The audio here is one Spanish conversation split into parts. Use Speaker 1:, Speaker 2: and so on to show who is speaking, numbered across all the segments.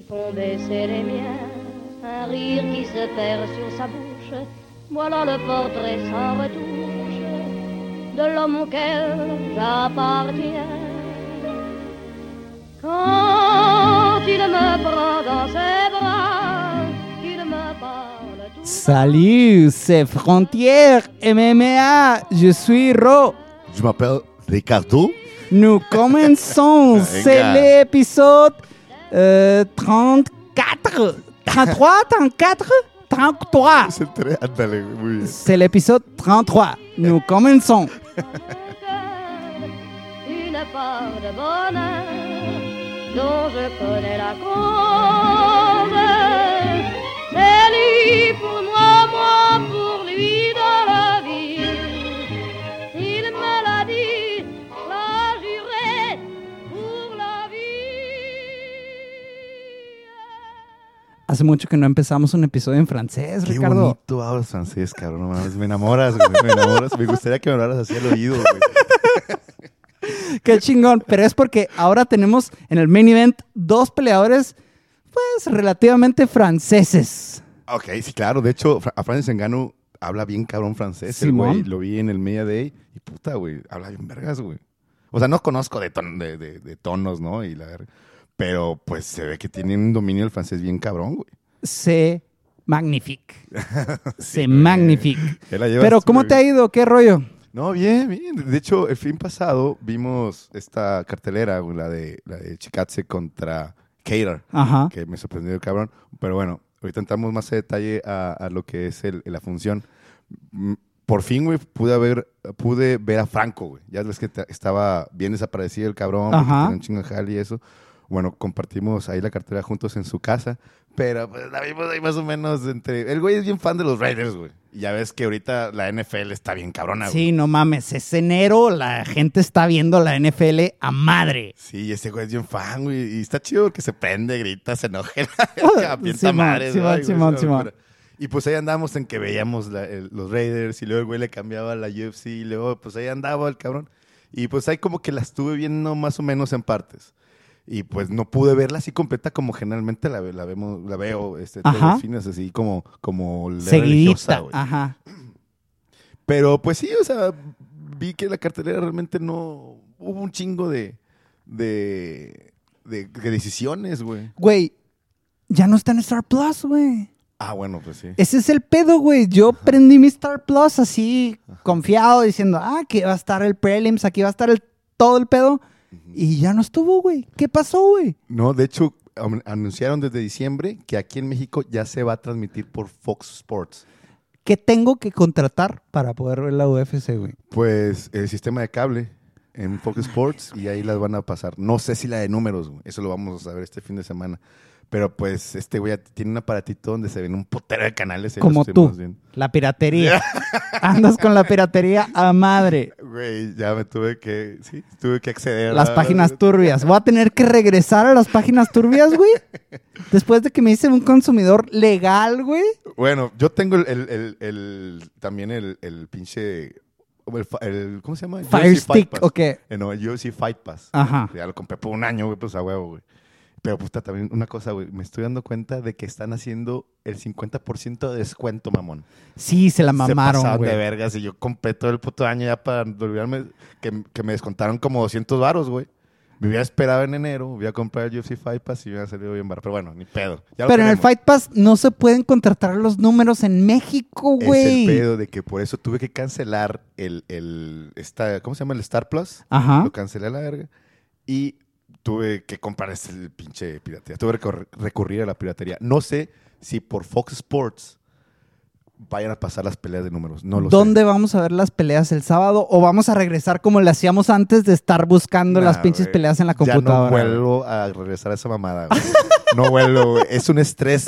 Speaker 1: qui font baisser les miens, un rire qui se perd sur sa bouche. Voilà le portrait sans retouche de l'homme auquel j'appartiens. Quand il me prend dans ses bras, qu'il me parle tout
Speaker 2: Salut, c'est Frontière MMA. Je suis Ro.
Speaker 3: Je m'appelle Ricardo.
Speaker 2: Nous commençons. C'est l'épisode euh, 34. 33, 34, 33.
Speaker 3: Es el tre- Ándale, güey, muy bien.
Speaker 2: C'est l'épisode 33. Nous commençons.
Speaker 1: une part de bonheur dont je connais la cause. C'est lui pour moi, moi
Speaker 2: Hace mucho que no empezamos un episodio en francés,
Speaker 3: Qué
Speaker 2: Ricardo.
Speaker 3: bonito hablas francés, cabrón. No mames, me enamoras, güey. Me enamoras. Me gustaría que me hablaras así al oído, güey.
Speaker 2: Qué chingón. Pero es porque ahora tenemos en el main event dos peleadores, pues relativamente franceses.
Speaker 3: Ok, sí, claro. De hecho, a Francis Engano habla bien cabrón francés, el
Speaker 2: Simón.
Speaker 3: güey. Lo vi en el Media Day. Y puta, güey, habla bien vergas, güey. O sea, no conozco de, ton- de, de- de tonos, ¿no? Y la verga. Pero pues se ve que tiene un dominio del francés bien cabrón, güey.
Speaker 2: C'est magnifique. C'est magnifique. Pero ¿cómo te ha ido? ¿Qué rollo?
Speaker 3: No, bien, bien. De hecho, el fin pasado vimos esta cartelera, la de, la de Chikatse contra Cater,
Speaker 2: Ajá.
Speaker 3: que me sorprendió el cabrón. Pero bueno, ahorita entramos más a detalle a, a lo que es el- la función. Mm, Por fin, güey, pude ver, pude ver a Franco, güey. Ya ves que ta- estaba bien desaparecido el cabrón, un chingo y eso. Bueno, compartimos ahí la cartera juntos en su casa, pero pues la vimos ahí más o menos entre... El güey es bien fan de los Raiders, güey. Y ya ves que ahorita la NFL está bien cabrona, güey.
Speaker 2: Sí, no mames, es enero, la gente está viendo la NFL a madre.
Speaker 3: Sí, ese güey es bien fan, güey. Y está chido porque se prende, grita, se enoja. Avienta
Speaker 2: Simón,
Speaker 3: madres,
Speaker 2: Simón,
Speaker 3: ay, güey,
Speaker 2: Simón.
Speaker 3: locura. Y pues ahí andábamos en que veíamos la- el- los Raiders y luego el güey le cambiaba a la UFC y luego pues ahí andaba el cabrón. Y pues ahí como que la estuve viendo más o menos en partes. Y pues no pude verla así completa como generalmente la, la vemos, la veo este, todos los fines, así como, como la religiosa,
Speaker 2: Seguidita.
Speaker 3: güey.
Speaker 2: Ajá.
Speaker 3: Pero pues sí, o sea, vi que la cartelera realmente no. Hubo un chingo de. de. de, de decisiones, güey.
Speaker 2: Güey, ya no está en Star Plus, güey.
Speaker 3: Ah, bueno, pues sí.
Speaker 2: Ese es el pedo, güey. Yo prendí mi Star Plus así, confiado, diciendo, ah, que va a estar el prelims, aquí va a estar el, todo el pedo. Y ya no estuvo, güey. ¿Qué pasó, güey?
Speaker 3: No, de hecho, anunciaron desde diciembre que aquí en México ya se va a transmitir por Fox Sports.
Speaker 2: ¿Qué tengo que contratar para poder ver la UFC, güey?
Speaker 3: Pues el sistema de cable en Fox Sports y ahí las van a pasar. No sé si la de números, güey. Eso lo vamos a ver este fin de semana. Pero pues este güey tiene un aparatito donde se ven un potero de canales.
Speaker 2: Como tú.
Speaker 3: viendo.
Speaker 2: La piratería. Andas con la piratería a madre.
Speaker 3: Güey, ya me tuve que, sí, tuve que acceder a
Speaker 2: Las
Speaker 3: la-
Speaker 2: páginas turbias. Voy a tener que regresar a las páginas turbias, güey. Después de que me hice un consumidor legal, güey.
Speaker 3: Bueno, yo tengo el, el- el- el- también el, el pinche, el, ¿cómo se llama?
Speaker 2: Fire
Speaker 3: UFC Fight
Speaker 2: Stick,
Speaker 3: Pass.
Speaker 2: ¿o qué?
Speaker 3: Eh, no, el UFC Fight Pass.
Speaker 2: Ajá.
Speaker 3: Ya lo compré por un año, güey, pues a huevo, güey. Pero puta, también una cosa, güey, me estoy dando cuenta de que están haciendo el 50% de descuento, mamón.
Speaker 2: Sí, se la mamaron, güey.
Speaker 3: de vergas y yo compré todo el puto año ya para olvidarme que, que me descontaron como 200 varos, güey. Me hubiera esperado en enero, hubiera comprado el UFC Fight Pass y me hubiera salido bien barato. Pero bueno, ni pedo. Ya
Speaker 2: Pero en el. Fight Pass no se pueden contratar los números en México,
Speaker 3: Es el
Speaker 2: güey.
Speaker 3: pedo de que por eso tuve que cancelar el, el esta, ¿cómo se llama? El Star Plus.
Speaker 2: Ajá.
Speaker 3: Lo cancelé a la verga. Y tuve que comprar este pinche piratería. Tuve que recurr- recurrir a la piratería. No sé si por Fox Sports vayan a pasar las peleas de números. No lo
Speaker 2: ¿Dónde vamos a ver las peleas el sábado? ¿O vamos a regresar como le hacíamos antes de estar buscando
Speaker 3: sé.
Speaker 2: las pinches peleas en la
Speaker 3: Ya no
Speaker 2: computadora? güey?
Speaker 3: vuelvo a regresar a esa mamada. güey. no vuelvo, güey. Es un estrés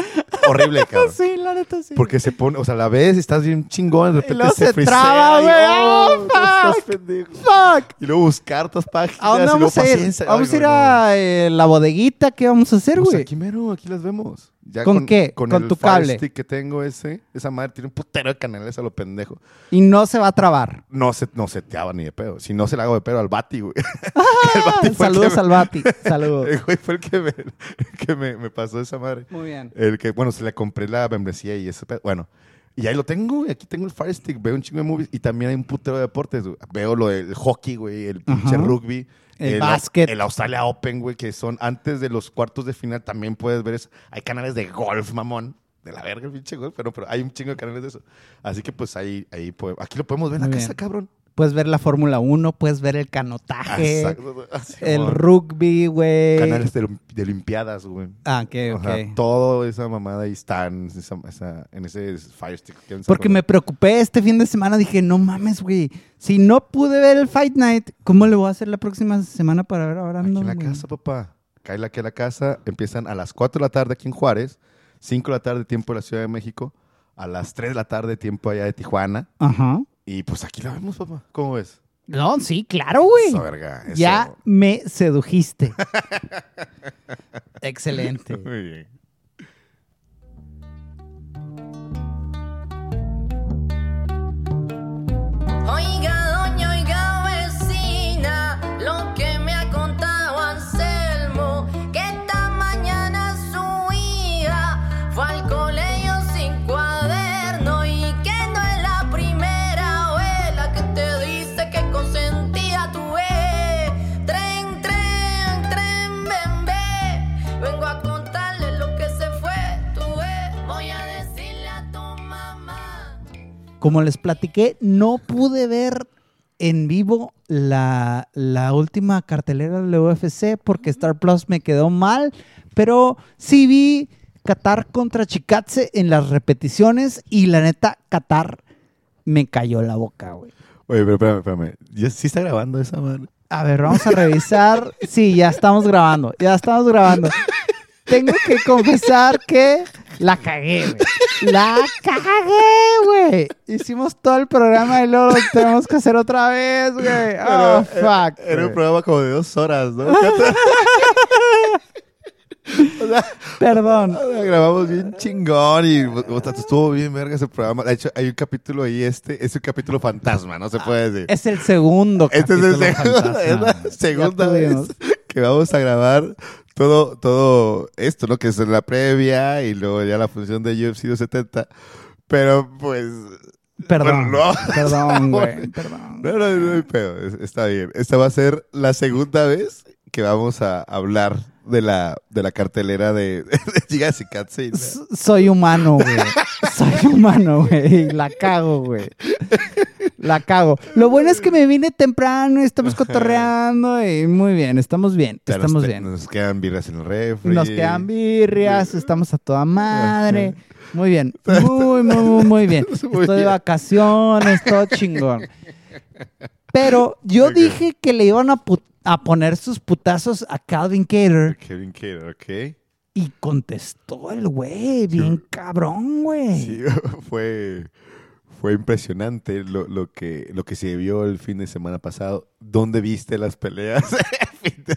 Speaker 3: horrible, cabrón.
Speaker 2: Sí, la neta sí.
Speaker 3: Porque se pone, o sea, la ves, estás bien chingón, de repente
Speaker 2: luego se
Speaker 3: frisea
Speaker 2: traba,
Speaker 3: y,
Speaker 2: güey.
Speaker 3: oh,
Speaker 2: ¡Oh,
Speaker 3: estás
Speaker 2: fuck! ¡Fuck!
Speaker 3: Y luego buscar otras páginas.
Speaker 2: ¿A dónde
Speaker 3: y luego
Speaker 2: vamos a ir?
Speaker 3: paciencia.
Speaker 2: Vamos
Speaker 3: Ay,
Speaker 2: a ir
Speaker 3: no.
Speaker 2: a eh, la bodeguita. ¿Qué vamos a hacer,
Speaker 3: Pues
Speaker 2: güey?
Speaker 3: aquí mero, aquí las vemos. Ya
Speaker 2: ¿Con qué?
Speaker 3: Con,
Speaker 2: ¿Con
Speaker 3: el
Speaker 2: tu
Speaker 3: Fire
Speaker 2: cable?
Speaker 3: Stick que tengo ese. Esa madre tiene un putero de canales a lo pendejo.
Speaker 2: Y no se va a trabar.
Speaker 3: No se, no seteaba ni de pedo. Si no se le hago de pedo al Bati, güey. Bati el
Speaker 2: Saludos al Bati. Saludos.
Speaker 3: me- El güey fue el que, me, el que me, me pasó esa madre.
Speaker 2: Muy bien.
Speaker 3: El que, bueno, se le compré la membresía y ese pedo. Bueno, y ahí lo tengo, güey. Aquí tengo el Fire Stick, veo un chingo de movies y también hay un putero de deportes. güey. Veo lo del hockey, güey, el pinche rugby.
Speaker 2: El básquet.
Speaker 3: El Australia Open, güey, que son antes de los cuartos de final. También puedes ver eso. Hay canales de golf, mamón. De la verga el pinche golf, pero, pero hay un chingo de canales de eso. Así que pues ahí, ahí podemos- aquí lo podemos ver en la casa, cabrón.
Speaker 2: Puedes ver la Fórmula 1, puedes ver el canotaje,
Speaker 3: Exacto. Así,
Speaker 2: el
Speaker 3: mamón.
Speaker 2: rugby, güey.
Speaker 3: Canales de, de Olimpiadas, güey.
Speaker 2: Ah, ok,
Speaker 3: O
Speaker 2: ok.
Speaker 3: sea, todo esa mamada ahí está en, esa- esa- en ese Fire Stick. que
Speaker 2: Porque me preocupé este fin de semana. Dije, no mames, güey. Si no pude ver el Fight Night, ¿cómo le voy a hacer la próxima semana para ver a
Speaker 3: Aquí en la
Speaker 2: güey?
Speaker 3: casa, papá. Cae aquí a la casa. Empiezan a las 4 de la tarde aquí en Juárez, 5 de la tarde tiempo de la Ciudad de México, a las 3 de la tarde tiempo allá de Tijuana.
Speaker 2: Ajá.
Speaker 3: Y pues aquí la vemos, papá. ¿Cómo ves?
Speaker 2: No, sí, claro, güey.
Speaker 3: Eso, verga. eso.
Speaker 2: Ya me sedujiste. Excelente.
Speaker 3: Muy bien.
Speaker 4: Oiga,
Speaker 2: Como les platiqué, no pude ver en vivo la, la última cartelera del UFC porque Star Plus me quedó mal, pero sí vi Qatar contra Chikatse en las repeticiones y la neta, Qatar me cayó la boca, güey.
Speaker 3: Oye, pero espérame, espérame. ¿Ya sí está grabando esa madre?
Speaker 2: A ver, vamos a revisar. Sí, ya estamos grabando. Ya estamos grabando. Tengo que confesar que la cagué, güey. La cagué, güey. Hicimos todo el programa y luego lo tenemos que hacer otra vez, güey. Oh, fuck.
Speaker 3: Era un programa como de dos horas, ¿no? o sea,
Speaker 2: Perdón.
Speaker 3: o sea, grabamos bien chingón y o sea, estuvo bien verga ese programa. De hecho, hay un capítulo ahí, este, es un capítulo fantasma, no se puede decir.
Speaker 2: Es el segundo
Speaker 3: Este es el segundo, es la segunda vez que vamos a grabar todo, todo esto, ¿no? Que es la previa y luego ya la función de UFC 270. Pero pues.
Speaker 2: Perdón.
Speaker 3: Bueno, no.
Speaker 2: Perdón, güey. Perdón.
Speaker 3: No, no, no es- Está bien. Esta va a ser la segunda vez que vamos a hablar de la, de la cartelera de, de Gigas y Katze.
Speaker 2: S- Soy humano, güey. Soy humano, güey. La cago, güey. La cago. Lo bueno es que me vine temprano y estamos cotorreando y muy bien, estamos bien, estamos
Speaker 3: te-
Speaker 2: bien.
Speaker 3: Nos quedan birras en el refri.
Speaker 2: Nos quedan birrias, estamos a toda madre. Muy bien, muy, muy, muy, muy bien. Estoy de vacaciones, todo chingón. Pero yo dije que le iban a, pu- a poner sus putazos a Calvin Cater
Speaker 3: Kevin Cater, ¿ok?
Speaker 2: y contestó el güey, bien cabrón, güey.
Speaker 3: Sí, fue, fue impresionante lo, lo que, lo que se vio el fin de semana pasado. ¿Dónde viste las peleas el fin de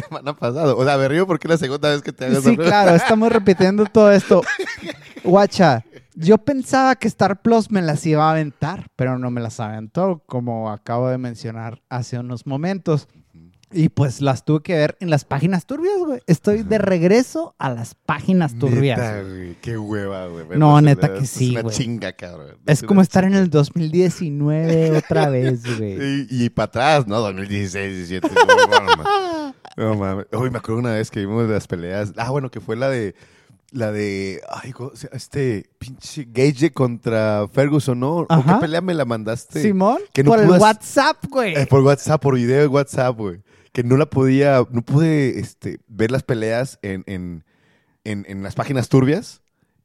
Speaker 3: semana pasado? O sea, me río porque es la segunda vez que te
Speaker 2: Sí, claro, estamos repitiendo todo esto. Guacha, yo pensaba que Star Plus me las iba a aventar, pero no me las aventó, como acabo de mencionar hace unos momentos. Y pues las tuve que ver en las páginas turbias, güey. Estoy de regreso a las páginas turbias.
Speaker 3: Neta,
Speaker 2: güey.
Speaker 3: Qué hueva, güey.
Speaker 2: No, neta que sí,
Speaker 3: Es una
Speaker 2: güey.
Speaker 3: chinga, cabrón.
Speaker 2: Es
Speaker 3: una
Speaker 2: como estar en
Speaker 3: chinga.
Speaker 2: el 2019 otra vez, güey.
Speaker 3: Y, y para atrás, ¿no? 2016, 17. No, mames. No mames. Uy, me acuerdo una vez que vimos las peleas. Ah, bueno, que fue la de. La de. Ay, ¿cómo se- este. Pinche Gage contra Ferguson, ¿no? ¿O qué pelea me la mandaste?
Speaker 2: Simón,
Speaker 3: que no
Speaker 2: por el
Speaker 3: pudas-
Speaker 2: WhatsApp, güey.
Speaker 3: Eh, por WhatsApp, por video de WhatsApp, güey. Que no la podía. No pude este, ver las peleas en, en, en, en las páginas turbias.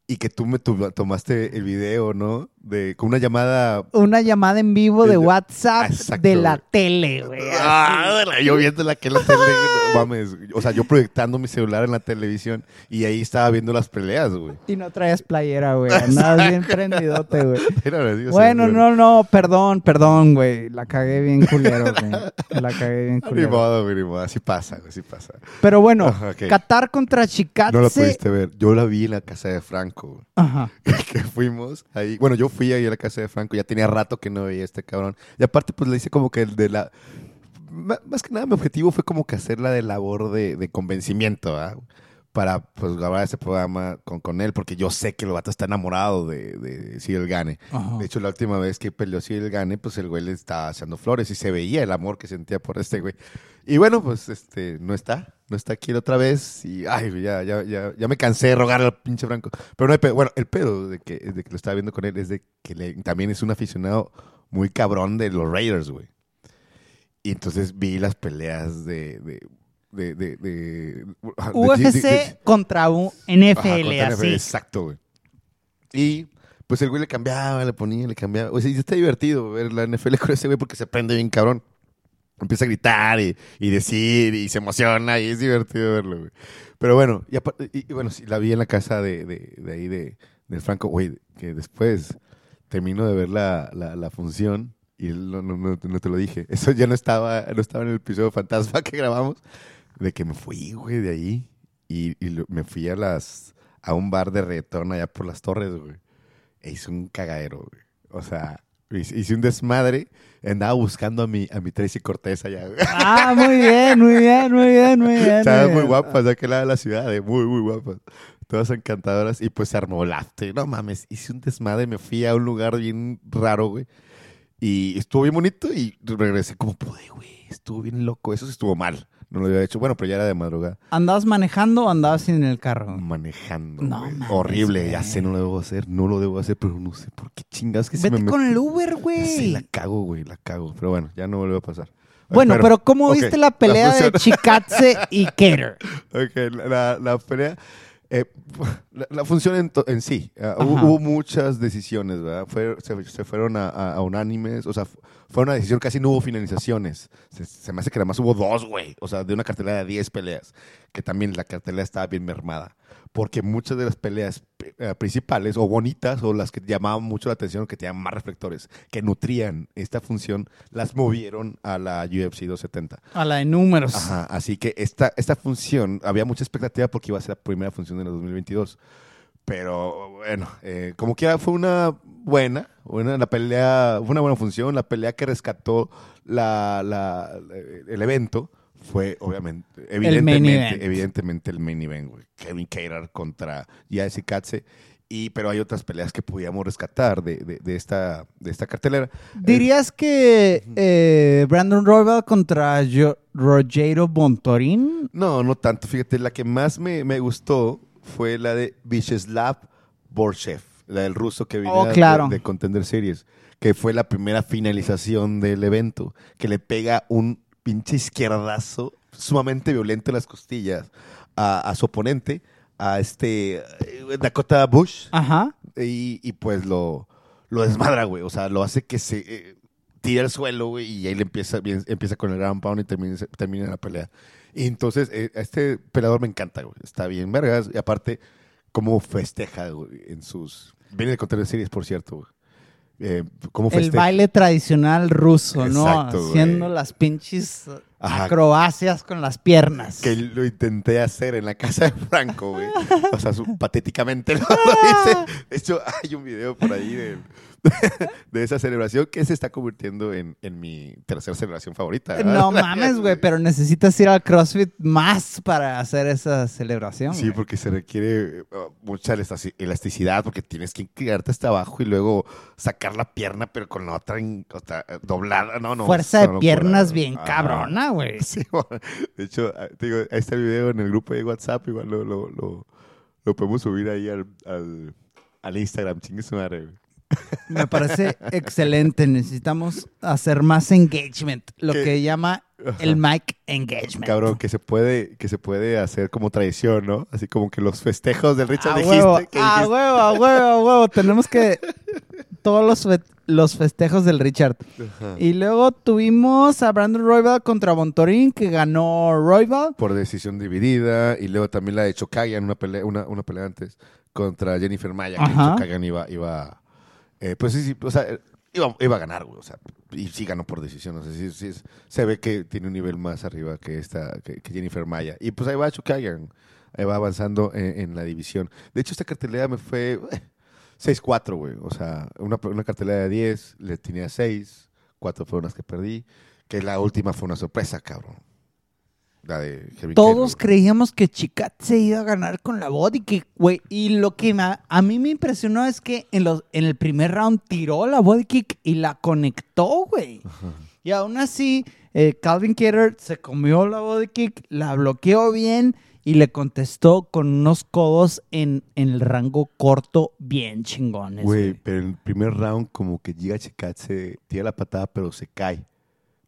Speaker 3: Y que tú me tomaste el video, ¿no? De, con una llamada.
Speaker 2: Una llamada en vivo de
Speaker 3: De-
Speaker 2: WhatsApp
Speaker 3: Exacto,
Speaker 2: de la
Speaker 3: güey.
Speaker 2: tele, güey.
Speaker 3: Ah, yo viéndola que en la tele, mames. O sea, yo proyectando mi celular en la televisión y ahí estaba viendo las peleas, güey.
Speaker 2: Y no traías playera, güey. Andabas bien prendidote, güey. Bueno, no, no, perdón, perdón, güey. La cagué bien culero, güey. La cagué bien
Speaker 3: Ni
Speaker 2: culero.
Speaker 3: modo, güey, ni modo. Así pasa, güey, así pasa.
Speaker 2: Pero bueno. Qatar contra Chicatse.
Speaker 3: No la pudiste ver. Yo la vi en la casa de Franco, güey.
Speaker 2: Ajá.
Speaker 3: que fuimos ahí. Bueno, yo fui ahí a la casa de Franco, ya tenía rato que no veía a este cabrón. Y aparte, pues le hice como que el de la. Más que nada, mi objetivo fue como que hacer la de labor de, de convencimiento, ¿ah? Para pues grabar ese programa con, con él, porque yo sé que el vato está enamorado de, de Cyril Gane.
Speaker 2: Ajá.
Speaker 3: De hecho, la última vez que peleó Cyril Gane, pues el güey le estaba haciendo flores y se veía el amor que sentía por este güey. Y bueno, pues este, no está, no está aquí otra vez. Y ay, ya, ya, ya, ya me cansé de rogar al pinche Franco. Pero no hay pedo. Bueno, el pedo de que, de que lo estaba viendo con él es de que le- también es un aficionado muy cabrón de los Raiders, güey. Y entonces vi las peleas de. de de, de, de- de-
Speaker 2: UFC
Speaker 3: de-
Speaker 2: contra un
Speaker 3: Ajá,
Speaker 2: NFL,
Speaker 3: contra NFL,
Speaker 2: así.
Speaker 3: Exacto, güey. Y pues el güey le cambiaba, le ponía, le cambiaba. O sea, y está divertido ver la NFL con ese güey porque se prende bien cabrón. Empieza a gritar y, y decir y se emociona y es divertido verlo, güey. Pero bueno, y, y- bueno, sí, la vi en la casa de, de, ahí de, del Franco, güey, que después termino de ver la, la, función y no, no, no, no te lo dije. Eso ya no estaba, no estaba en el episodio fantasma que grabamos, de que me fui, güey, de ahí y, me fui a las a un bar de reggaetón allá por las torres, güey. E hice un cagadero, güey. O sea, hice, un desmadre. Andaba buscando a mi, a mi Tracy Cortés allá.
Speaker 2: Ah, muy bien, muy bien, muy bien, muy bien.
Speaker 3: Estaban muy guapas de aquel lado de la ciudad, eh, muy, muy guapas. Todas encantadoras. Y pues se armó el after. No mames, hice un desmadre. Me fui a un lugar bien raro, güey. Y estuvo bien bonito y regresé como pude, güey. Estuvo bien loco. Eso sí estuvo mal. No lo había hecho. Bueno, pero ya era de madrugada.
Speaker 2: ¿Andabas manejando o andabas en el carro?
Speaker 3: Manejando.
Speaker 2: No
Speaker 3: güey.
Speaker 2: mames,
Speaker 3: Horrible. Ya sé, no lo debo hacer. No lo debo hacer, pero no sé por qué chingados que se
Speaker 2: Vete
Speaker 3: me
Speaker 2: con el Uber,
Speaker 3: Sí,
Speaker 2: güey.
Speaker 3: la cago, güey. La cago. Pero bueno, ya no volvió a pasar.
Speaker 2: Bueno, pero ¿cómo viste la pelea de Chikatse y Cater?
Speaker 3: Ok, la, la- la pelea. eh, la, la función en, to- en sí. ah, hubo, muchas decisiones, ¿verdad? Fue- se, se fueron a, a- a unánimes. O sea, fue una decisión, casi no hubo finalizaciones. Se, se me hace que nada más hubo dos, güey. O sea, de una cartelera de 10 peleas. Que también la cartelera estaba bien mermada. Porque muchas de las peleas eh, principales o bonitas o las que llamaban mucho la atención, que tenían más reflectores, que nutrían esta función, las movieron a la UFC 270.
Speaker 2: A la de números.
Speaker 3: Ajá, así que esta, esta función, había mucha expectativa porque iba a ser la primera función de la 2022. Pero bueno, eh, como quiera, fue una buena, buena, la pelea, fue una buena función. La pelea que rescató la, la- el evento fue, obviamente, evidentemente, evidentemente el main event, güey. Kevin Cater contra Jesse Katze. Y, pero hay otras peleas que pudiéramos rescatar de, de- de esta, de esta cartelera.
Speaker 2: ¿Dirías que eh, Brandon Royal contra Jo- Rogero Bontorin?
Speaker 3: No, no tanto. Fíjate, la que más me, me gustó fue la de Vyacheslav Borshev, la del ruso que vino
Speaker 2: Oh, claro.
Speaker 3: de, de Contender Series, que fue la primera finalización del evento, que le pega un pinche izquierdazo sumamente violento en las costillas a, a su oponente, a este eh, Dakota Bush,
Speaker 2: Ajá.
Speaker 3: y, y pues lo, lo desmadra, güey. O sea, lo hace que se eh, tire al suelo, güey, y ahí le empieza, empieza con el ground pound y termina, termina la pelea. Y entonces, eh, a este peleador me encanta, güey. Está bien, vergas. Y aparte, cómo festeja, güey, en sus... Viene de contar series, por cierto, güey. Eh, cómo
Speaker 2: El baile tradicional ruso, ¿no?
Speaker 3: Exacto, güey.
Speaker 2: Haciendo las pinches
Speaker 3: Ajá.
Speaker 2: acrobacias con las piernas.
Speaker 3: Que lo intenté hacer en la casa de Franco, güey. O sea, su- patéticamente lo, lo hice. De hecho, hay un video por ahí de, de esa celebración que se está convirtiendo en, en mi tercera celebración favorita. ¿verdad?
Speaker 2: No mames, güey, pero necesitas ir al CrossFit más para hacer esa celebración.
Speaker 3: Sí, porque se requiere uh, mucha elastici- elasticidad, porque tienes que inclinarte hasta abajo y luego sacar la pierna, pero con la otra, in- o sea, doblada. No, no.
Speaker 2: Fuerza de piernas bien cabrona, güey.
Speaker 3: Sí, bueno. de hecho, ah, te digo, ahí está el video en el grupo de WhatsApp, igual lo, lo, lo, lo podemos subir ahí al, al, al Instagram, chingue su madre, güey.
Speaker 2: Me parece excelente. Necesitamos hacer más engagement, lo que llama el mic engagement.
Speaker 3: Cabrón, que se puede, que se puede hacer como tradición, ¿no? Así como que los festejos del Richard
Speaker 2: a
Speaker 3: dijiste.
Speaker 2: huevo,
Speaker 3: que
Speaker 2: a
Speaker 3: dijiste-
Speaker 2: huevo, a huevo, a huevo. Tenemos que todos los, fe- los festejos del Richard.
Speaker 3: Ajá.
Speaker 2: Y luego tuvimos a Brandon Royval contra Bontorín, que ganó Royval.
Speaker 3: Por decisión dividida. Y luego también la de Chokayan, una pelea, una, una pelea antes, contra Jennifer Maya, que
Speaker 2: Ajá.
Speaker 3: Chokayan iba, iba eh, pues sí, sí, o sea, eh, iba, iba a ganar, güey, o sea, y sí ganó por decisión, o sea, sí, se ve que tiene un nivel más arriba que esta, que, Jennifer Maya. Y pues ahí va Chokayan, ahí va avanzando en, en la división. De hecho, esta cartelera me fue eh, 6-4, güey, o sea, una, una cartelera de 10, le tenía 6, 4 fueron las que perdí, que la última fue una sorpresa, cabrón. La de Kevin
Speaker 2: Todos creíamos que Chicat se iba a ganar con la body kick, güey. Y lo que me- a mí me impresionó es que en, los, en el primer round tiró la body kick y la conectó, güey. Y aún así, eh, Calvin Ketter se comió la body kick, la bloqueó bien y le contestó con unos codos en, en el rango corto bien chingones.
Speaker 3: Güey,
Speaker 2: Güey.
Speaker 3: pero en el primer round como que llega Chicat, se tira la patada, pero se cae.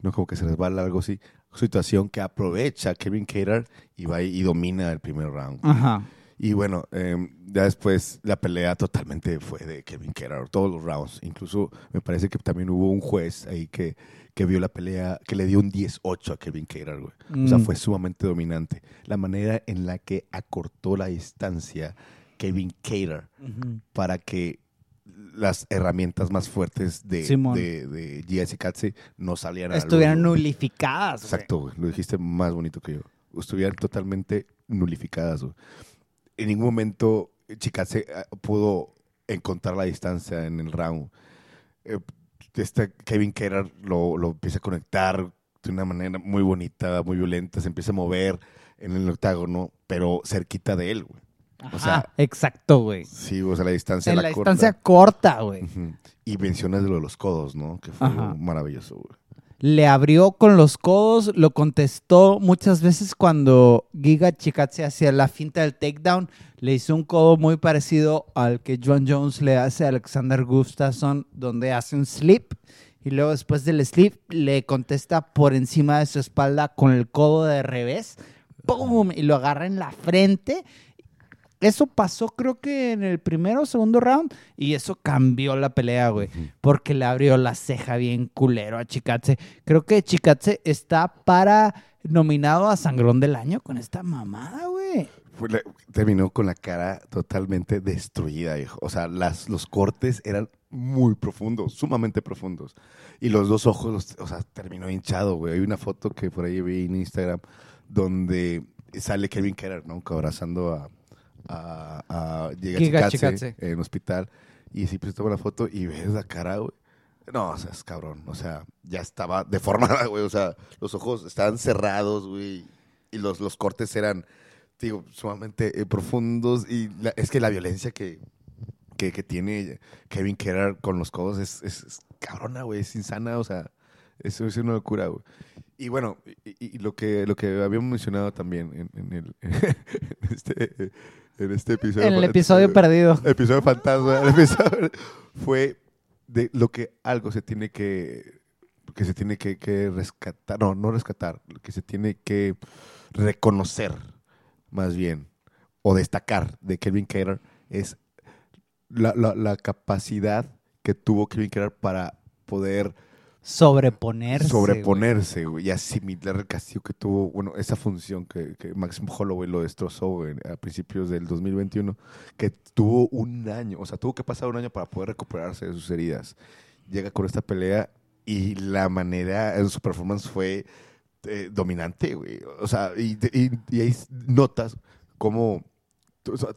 Speaker 3: No como que se resbala algo así. Situación que aprovecha Kevin Cater y va y domina el primer round.
Speaker 2: Ajá.
Speaker 3: Y bueno, eh, ya después la pelea totalmente fue de Kevin Cater, todos los rounds. Incluso me parece que también hubo un juez ahí que, que vio la pelea, que le dio un 10-8 a Kevin Cater, güey. O sea,
Speaker 2: Mm.
Speaker 3: fue sumamente dominante. La manera en la que acortó la distancia Kevin Cater para que las herramientas más fuertes de,
Speaker 2: Simón.
Speaker 3: de, de no salieran a luz,
Speaker 2: Estuvieran nulificadas.
Speaker 3: Exacto, güey. Lo dijiste más bonito que yo. Estuvieran totalmente nulificadas, güey. En ningún momento Chikatse eh, pudo encontrar la distancia en el round. Eh, este Kevin Keller lo, lo empieza a conectar de una manera muy bonita, muy violenta. Se empieza a mover en el octágono, pero cerquita de él, güey.
Speaker 2: Ajá,
Speaker 3: O sea,
Speaker 2: exacto, güey.
Speaker 3: Sí, o sea, la distancia
Speaker 2: En
Speaker 3: la
Speaker 2: la
Speaker 3: corta.
Speaker 2: distancia corta, güey.
Speaker 3: Y mencionas lo de los codos, ¿no? Que fue
Speaker 2: Ajá.
Speaker 3: maravilloso, güey.
Speaker 2: Le abrió con los codos, lo contestó muchas veces cuando Giga Chikatse hacía la finta del takedown. Le hizo un codo muy parecido al que John Jones le hace a Alexander Gustafsson, donde hace un slip. Y luego después del slip le contesta por encima de su espalda con el codo de revés. ¡Pum! Y lo agarra en la frente. Eso pasó creo que en el primero o segundo round y eso cambió la pelea, güey. Porque le abrió la ceja bien culero a Chikatse. Creo que Chikatse está para nominado a Sangrón del Año con esta mamada, güey.
Speaker 3: Terminó con la cara totalmente destruida, hijo. O sea, las, los cortes eran muy profundos, sumamente profundos. Y los dos ojos, los- o sea, terminó hinchado, güey. Hay una foto que por ahí vi en Instagram donde sale Kevin Keller, ¿no? Abrazando a, a, a Giga Chikatse en hospital. Y sí, pues toma la foto y ves la cara, güey. No, o sea, es cabrón. O sea, ya estaba deformada, güey. O sea, los ojos estaban cerrados, güey. Y los, los cortes eran, digo, sumamente eh, profundos. Y la- es que la violencia que, que, que tiene Kevin Keller con los codos es, es, es cabrona, güey. Es insana, o sea, eso es una locura, güey. Y bueno, y, y lo, que, lo que habíamos mencionado también en, en el, en, este, en este episodio.
Speaker 2: En el episodio perdido.
Speaker 3: Episodio fantasma. el episodio fue de lo que algo se tiene que que se tiene que, que rescatar, no, no rescatar, que se tiene que reconocer más bien o destacar de Kevin Keller es la, la- la capacidad que tuvo Kevin Keller para poder
Speaker 2: Sobreponerse.
Speaker 3: sobreponerse güey, y asimilar el castigo que tuvo, bueno, esa función que, que Maxim Holloway lo destrozó a principios del 2021, que tuvo un año, o sea, tuvo que pasar un año para poder recuperarse de sus heridas. Llega con esta pelea y la manera en su performance fue eh, dominante, güey. O sea, y, y- y ahí notas cómo o sea,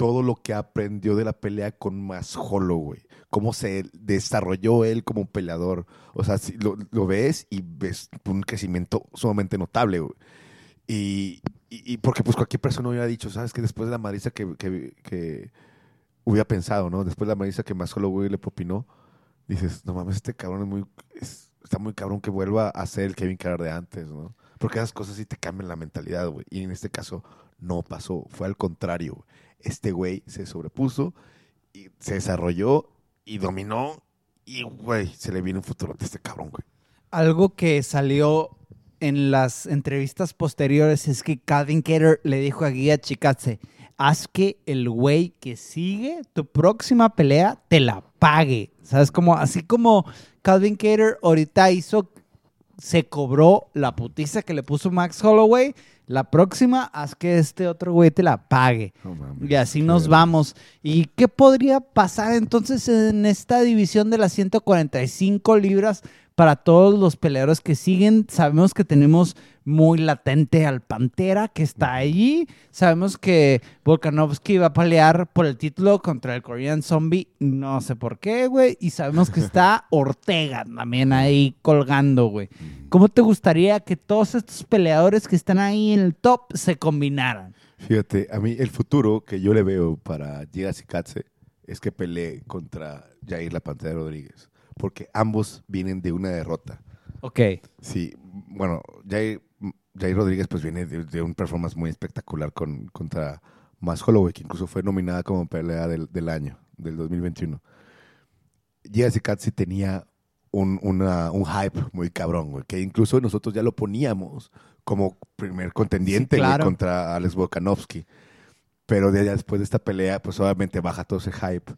Speaker 3: todo lo que aprendió de la pelea con más Holloway, cómo se desarrolló él como peleador. O sea, si lo, ves y ves un crecimiento sumamente notable, güey. Y, y- y porque pues cualquier persona hubiera dicho, ¿sabes? Que después de la madriza que, que- que hubiera pensado, ¿no? Después de la madriza que más Holloway le propinó, dices, no mames, este cabrón es muy... es- está muy cabrón que vuelva a ser el Kevin Carr de antes, ¿no? Porque esas cosas sí te cambian la mentalidad, güey. Y en este caso no pasó, fue al contrario. güey. Este güey se sobrepuso y se desarrolló y dominó y, güey, se le viene un futuro a este cabrón, güey.
Speaker 2: Algo que salió en las entrevistas posteriores es que Calvin Keller le dijo a Guía Chikatse, haz que el güey que sigue tu próxima pelea te la pague. ¿Sabes? Como, así como Calvin Cater ahorita hizo, se cobró la putiza que le puso Max Holloway. La próxima, haz que este otro güey te la pague. Y así nos vamos. ¿Y qué podría pasar entonces en esta división de las 145 libras para todos los peleadores que siguen? Sabemos que tenemos muy latente al Pantera que está allí. Sabemos que Volkanovski va a pelear por el título contra el Korean Zombie. No sé por qué, güey. Y sabemos que está Ortega también ahí colgando, güey. ¿Cómo te gustaría que todos estos peleadores que están ahí en el top se combinaran?
Speaker 3: Fíjate, a mí el futuro que yo le veo para Giga Katse es que pelee contra Jair La Pantera Rodríguez. Porque ambos vienen de una derrota.
Speaker 2: Ok.
Speaker 3: Sí, bueno, Jair, Jair Rodríguez pues viene de, de un performance muy espectacular con, contra Max Holloway, que incluso fue nominada como pelea del, del año, del 2021. Giga Katse tenía un, una- un hype muy cabrón, güey, que incluso nosotros ya lo poníamos como primer contendiente
Speaker 2: Sí,
Speaker 3: güey,
Speaker 2: claro.
Speaker 3: contra Alex Volkanovski. Pero de, después de esta pelea, pues obviamente baja todo ese hype.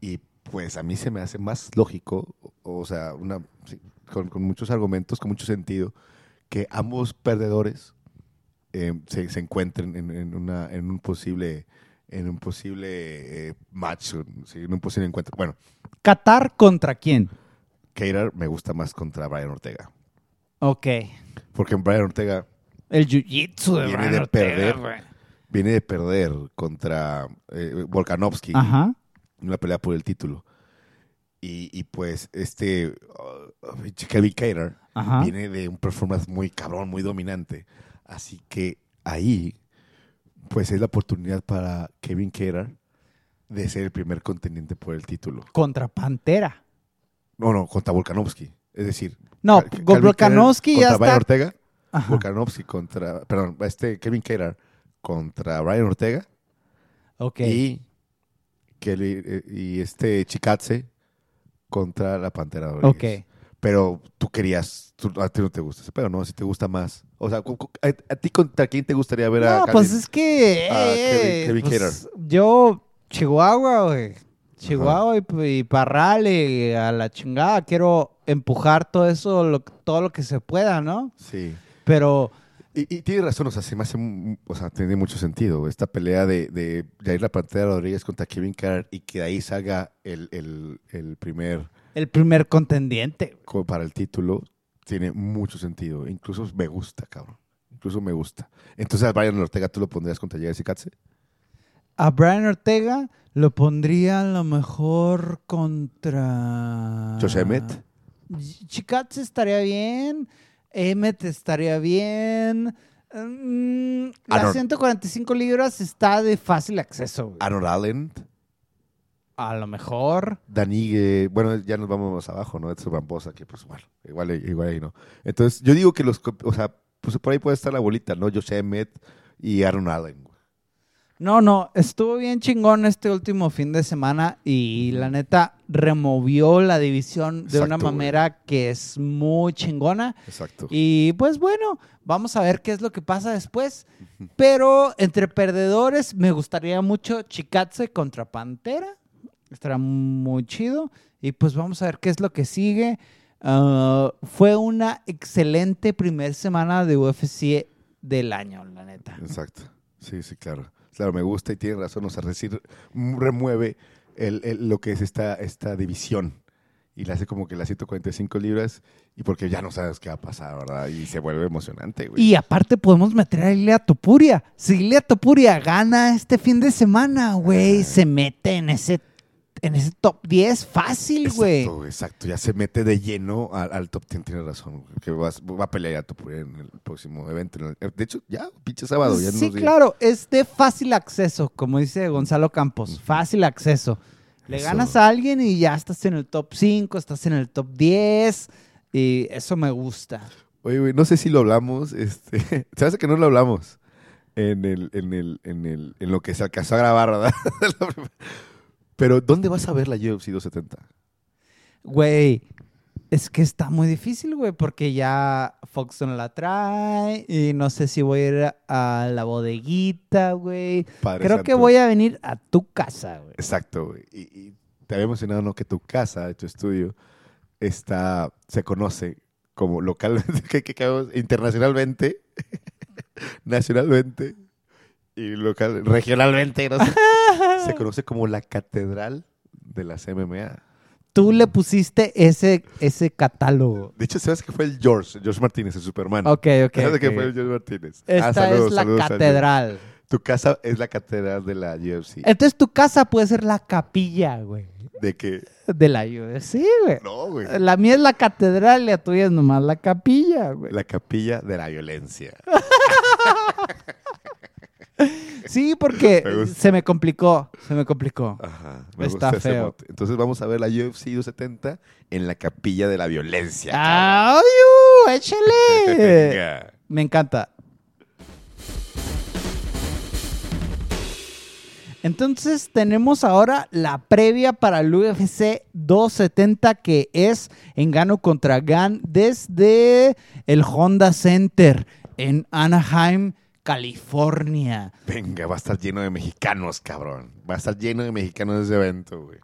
Speaker 3: Y pues a mí se me hace más lógico, o, o sea, una, sí, con, con muchos argumentos, con mucho sentido, que ambos perdedores eh, se, se encuentren en, en una, en un posible, en un posible eh, match, sí, en un posible encuentro. Bueno,
Speaker 2: ¿Qatar contra quién?
Speaker 3: Cater me gusta más contra Brian Ortega.
Speaker 2: Ok.
Speaker 3: Porque Brian Ortega
Speaker 2: El jiu-jitsu de
Speaker 3: Viene
Speaker 2: Brian
Speaker 3: de
Speaker 2: Ortega,
Speaker 3: perder. viene de perder contra eh, Volkanovski
Speaker 2: Ajá.
Speaker 3: Una pelea por el título. Y, y pues este uh, Kevin Cater viene de un performance muy cabrón, muy dominante. Así que ahí, pues es la oportunidad para Kevin Cater de ser el primer contendiente por el título.
Speaker 2: Contra Pantera.
Speaker 3: No, no, contra Volkanovski. Es decir,
Speaker 2: No, Volkanovski ya
Speaker 3: contra Brian
Speaker 2: está.
Speaker 3: Ortega.
Speaker 2: Ajá.
Speaker 3: Volkanovski contra, perdón, este Kevin Cater contra Brian Ortega
Speaker 2: Ok.
Speaker 3: y, Kelly- eh, y este Chikatse contra la Pantera Rodríguez.
Speaker 2: Ok.
Speaker 3: Pero tú querías, tú- a ti no te gusta ese pero no, si te gusta más. O sea, ¿a, a ti contra quién te gustaría ver a
Speaker 2: No,
Speaker 3: Calvin?
Speaker 2: pues es que.
Speaker 3: Ah,
Speaker 2: eh,
Speaker 3: Kevin- Kevin
Speaker 2: pues, yo, Chihuahua, güey. Chihuahua y, y Parral y a la chingada. Quiero empujar todo eso, lo- todo lo que se pueda, ¿no?
Speaker 3: Sí.
Speaker 2: Pero.
Speaker 3: Y, y tienes razón, o sea, se me hace, o sea, tiene mucho sentido esta pelea de, de Jair La Pantera Rodríguez contra Kevin Carr y que de ahí salga el, el, el primer
Speaker 2: El primer contendiente.
Speaker 3: co- para el título tiene mucho sentido. Incluso me gusta, cabrón. Incluso me gusta. Entonces a Brian Ortega tú lo pondrías contra Jair Katze.
Speaker 2: A Brian Ortega lo pondría a lo mejor contra.
Speaker 3: Josh Emmett.
Speaker 2: Chikatse estaría bien. Emmett estaría bien. Mm, las
Speaker 3: Arnold.
Speaker 2: 145 libras está de fácil acceso. güey.
Speaker 3: Arnold Allen.
Speaker 2: A lo mejor.
Speaker 3: Danigue, bueno, ya nos vamos más abajo, ¿no? Edson Rambosa, que pues bueno, igual, igual ahí no. Entonces, yo digo que los, co- o sea, pues por ahí puede estar la bolita, ¿no? Josh Emmett y Aaron Allen. güey.
Speaker 2: No, no, estuvo bien chingón este último fin de semana y la neta removió la división de una
Speaker 3: güey.
Speaker 2: manera que es muy chingona.
Speaker 3: Exacto.
Speaker 2: Y pues bueno, vamos a ver qué es lo que pasa después. Pero entre perdedores me gustaría mucho Chikatse contra Pantera. Estará muy chido. Y pues vamos a ver qué es lo que sigue. Ah, fue una excelente primer semana de UFC del año, la neta.
Speaker 3: Exacto. Sí, sí, claro. Claro, me gusta y tiene razón. O sea, decir, remueve el, el- lo que es esta, esta división. Y le hace como que las 145 libras. Y porque ya no sabes qué va a pasar, ¿verdad? Y se vuelve emocionante, güey.
Speaker 2: Y aparte podemos meter a Ilia Topuria. Si Ilia Topuria gana este fin de semana, güey, se mete en ese, en ese top 10 fácil, güey.
Speaker 3: Exacto, exacto. Ya se mete de lleno al, al top 10, tiene razón. güey, Que va, va a pelear a en el próximo evento. en el- de hecho, ya, pinche sábado. Ya
Speaker 2: Sí, claro, es de fácil acceso, como dice Gonzalo Campos, fácil acceso. Le
Speaker 3: Eso.
Speaker 2: ganas a alguien y ya estás en el top 5, estás en el top 10 y eso me gusta.
Speaker 3: Oye, güey, no sé si lo hablamos. Este, se hace que no lo hablamos en, el, en, el, en, el, en lo que se alcanzó a grabar, ¿verdad? Pero, ¿dónde vas a ver la UFC 270?
Speaker 2: Güey, Es que está muy difícil, güey, porque ya Fox no la trae y no sé si voy a ir a la bodeguita, güey.
Speaker 3: Padre
Speaker 2: Creo que voy a venir a tu casa, güey.
Speaker 3: Exacto, güey. Y, y te había mencionado, ¿no? Que tu casa, tu estudio, está, se conoce como localmente, que, que- que- internacionalmente, nacionalmente y local, regionalmente, no sé, se conoce como la catedral de las MMA.
Speaker 2: Tú le pusiste ese, ese catálogo.
Speaker 3: De hecho, ¿sabes que fue el George, George Martínez, el Superman?
Speaker 2: Ok, ok.
Speaker 3: ¿Sabes que
Speaker 2: ok.
Speaker 3: fue el George Martínez?
Speaker 2: Esta
Speaker 3: Ah, saludos,
Speaker 2: es la
Speaker 3: saludos
Speaker 2: catedral.
Speaker 3: Tu casa es la catedral de la UFC.
Speaker 2: Entonces tu casa puede ser la capilla, güey.
Speaker 3: De que,
Speaker 2: De la UFC, güey.
Speaker 3: no, güey.
Speaker 2: La mía es la catedral y la tuya es nomás la capilla, güey.
Speaker 3: La capilla de la violencia.
Speaker 2: Sí, porque
Speaker 3: Me
Speaker 2: se me complicó, se me complicó.
Speaker 3: Ajá, me
Speaker 2: Está
Speaker 3: gusta
Speaker 2: feo.
Speaker 3: Entonces vamos a ver la UFC 270 en la capilla de la violencia.
Speaker 2: ¡Ay, uh, échale! Me encanta. Entonces tenemos ahora la previa para el UFC 270 que es en Gano contra Gan desde el Honda Center en Anaheim, California.
Speaker 3: Venga, va a estar lleno de mexicanos, cabrón. Va a estar lleno de mexicanos ese evento, güey.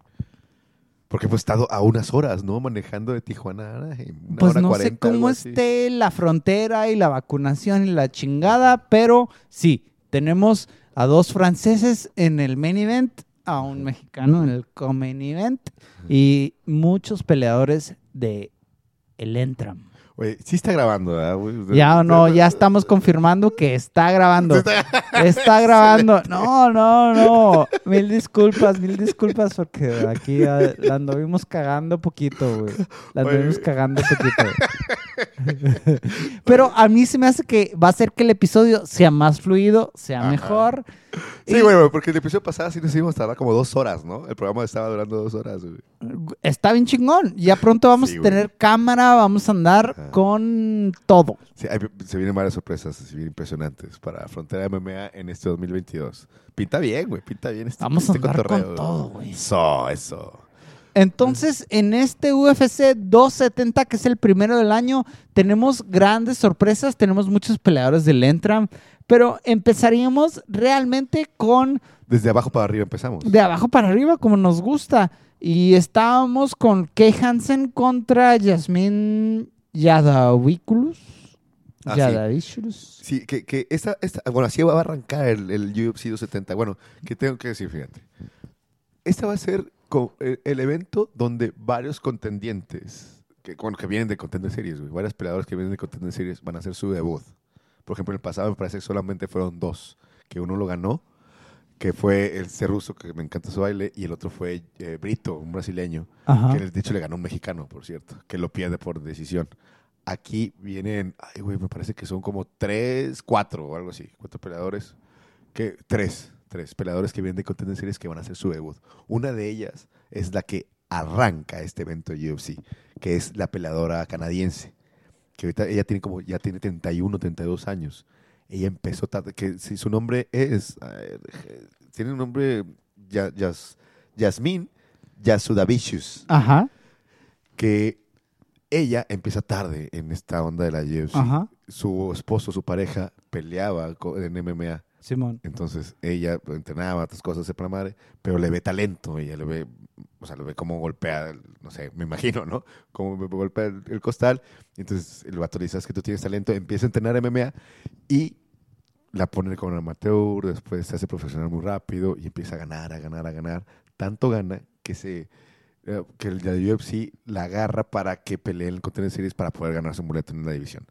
Speaker 3: Porque hemos estado a unas horas, ¿no? Manejando de Tijuana a
Speaker 2: Pues
Speaker 3: hora
Speaker 2: no sé
Speaker 3: 40,
Speaker 2: cómo esté la frontera y la vacunación y la chingada, pero sí, tenemos a dos franceses en el main event, a un mexicano en el co-main event y muchos peleadores de el Entram.
Speaker 3: Oye, sí está grabando, ¿verdad, güey?
Speaker 2: Ya no, ya estamos confirmando que está grabando. Está grabando. No, no, no. Mil disculpas, mil disculpas porque aquí la anduvimos cagando poquito, güey. La anduvimos cagando poquito. Pero a mí se me hace que va a hacer que el episodio sea más fluido, sea
Speaker 3: Ajá.
Speaker 2: mejor.
Speaker 3: Sí,
Speaker 2: Y
Speaker 3: porque el episodio pasado sí nos a tardar como dos horas, ¿no? El programa estaba durando dos horas, güey.
Speaker 2: Está bien chingón. Ya pronto vamos
Speaker 3: Sí,
Speaker 2: a
Speaker 3: güey.
Speaker 2: tener cámara, vamos a andar
Speaker 3: Ajá.
Speaker 2: Con todo.
Speaker 3: Sí, hay- se vienen varias sorpresas así bien impresionantes para Frontera MMA en este 2022. Pinta bien, güey, pinta bien este,
Speaker 2: Vamos a
Speaker 3: este
Speaker 2: andar con todo, güey.
Speaker 3: Eso, eso.
Speaker 2: Entonces, en este UFC 270, que es el primero del año, tenemos grandes sorpresas, tenemos muchos peleadores del Entram, pero empezaríamos realmente con
Speaker 3: Desde abajo para arriba empezamos.
Speaker 2: de abajo para arriba, como nos gusta. Y estábamos con Kay Hansen contra Yasmin Yadaviculus.
Speaker 3: Ah, sí.
Speaker 2: Yadaviculus.
Speaker 3: Sí, que, que esta, esta, bueno, así va a arrancar el, el UFC 270. Bueno, que tengo que decir, fíjate. Esta va a ser el, el evento donde varios contendientes, que, bueno, que vienen de Contender Series, güey, varios peleadores que vienen de Contender Series van a hacer su debut. Por ejemplo, en el pasado me parece que solamente fueron dos, que uno lo ganó, que fue el ruso, que me encanta su baile, y el otro fue eh, Brito, un brasileño,
Speaker 2: Ajá.
Speaker 3: que de hecho le ganó un mexicano, por cierto, que lo pierde por decisión. Aquí vienen, ay, güey, me parece que son como tres, cuatro o algo así, cuatro peleadores, que tres, tres peleadores que vienen de Contender Series que van a hacer su debut. Una de ellas es la que arranca este evento UFC, que es la peleadora canadiense, que ahorita ella tiene como, ya tiene 31, 32 años. Ella empezó tarde, que si su nombre es, ver, tiene un nombre, Ya- Yas- Yasmín Yasudavicius
Speaker 2: Ajá.
Speaker 3: que ella empieza tarde en esta onda de la UFC.
Speaker 2: Ajá.
Speaker 3: Su esposo, su pareja, peleaba en MMA.
Speaker 2: Simón.
Speaker 3: Entonces ella entrenaba otras cosas de madre, pero le ve talento, ella le ve, o sea, le ve cómo golpea, no sé, me imagino, ¿no? Cómo golpea el, el costal. Entonces el vato le dice, "Sabes que tú tienes talento, empieza a entrenar MMA y la pone con amateur, después se hace profesional muy rápido y empieza a ganar, a ganar, a ganar. Tanto gana que se eh, que el la UFC la agarra para que pelee en el Contender Series para poder ganarse un boleto en la división.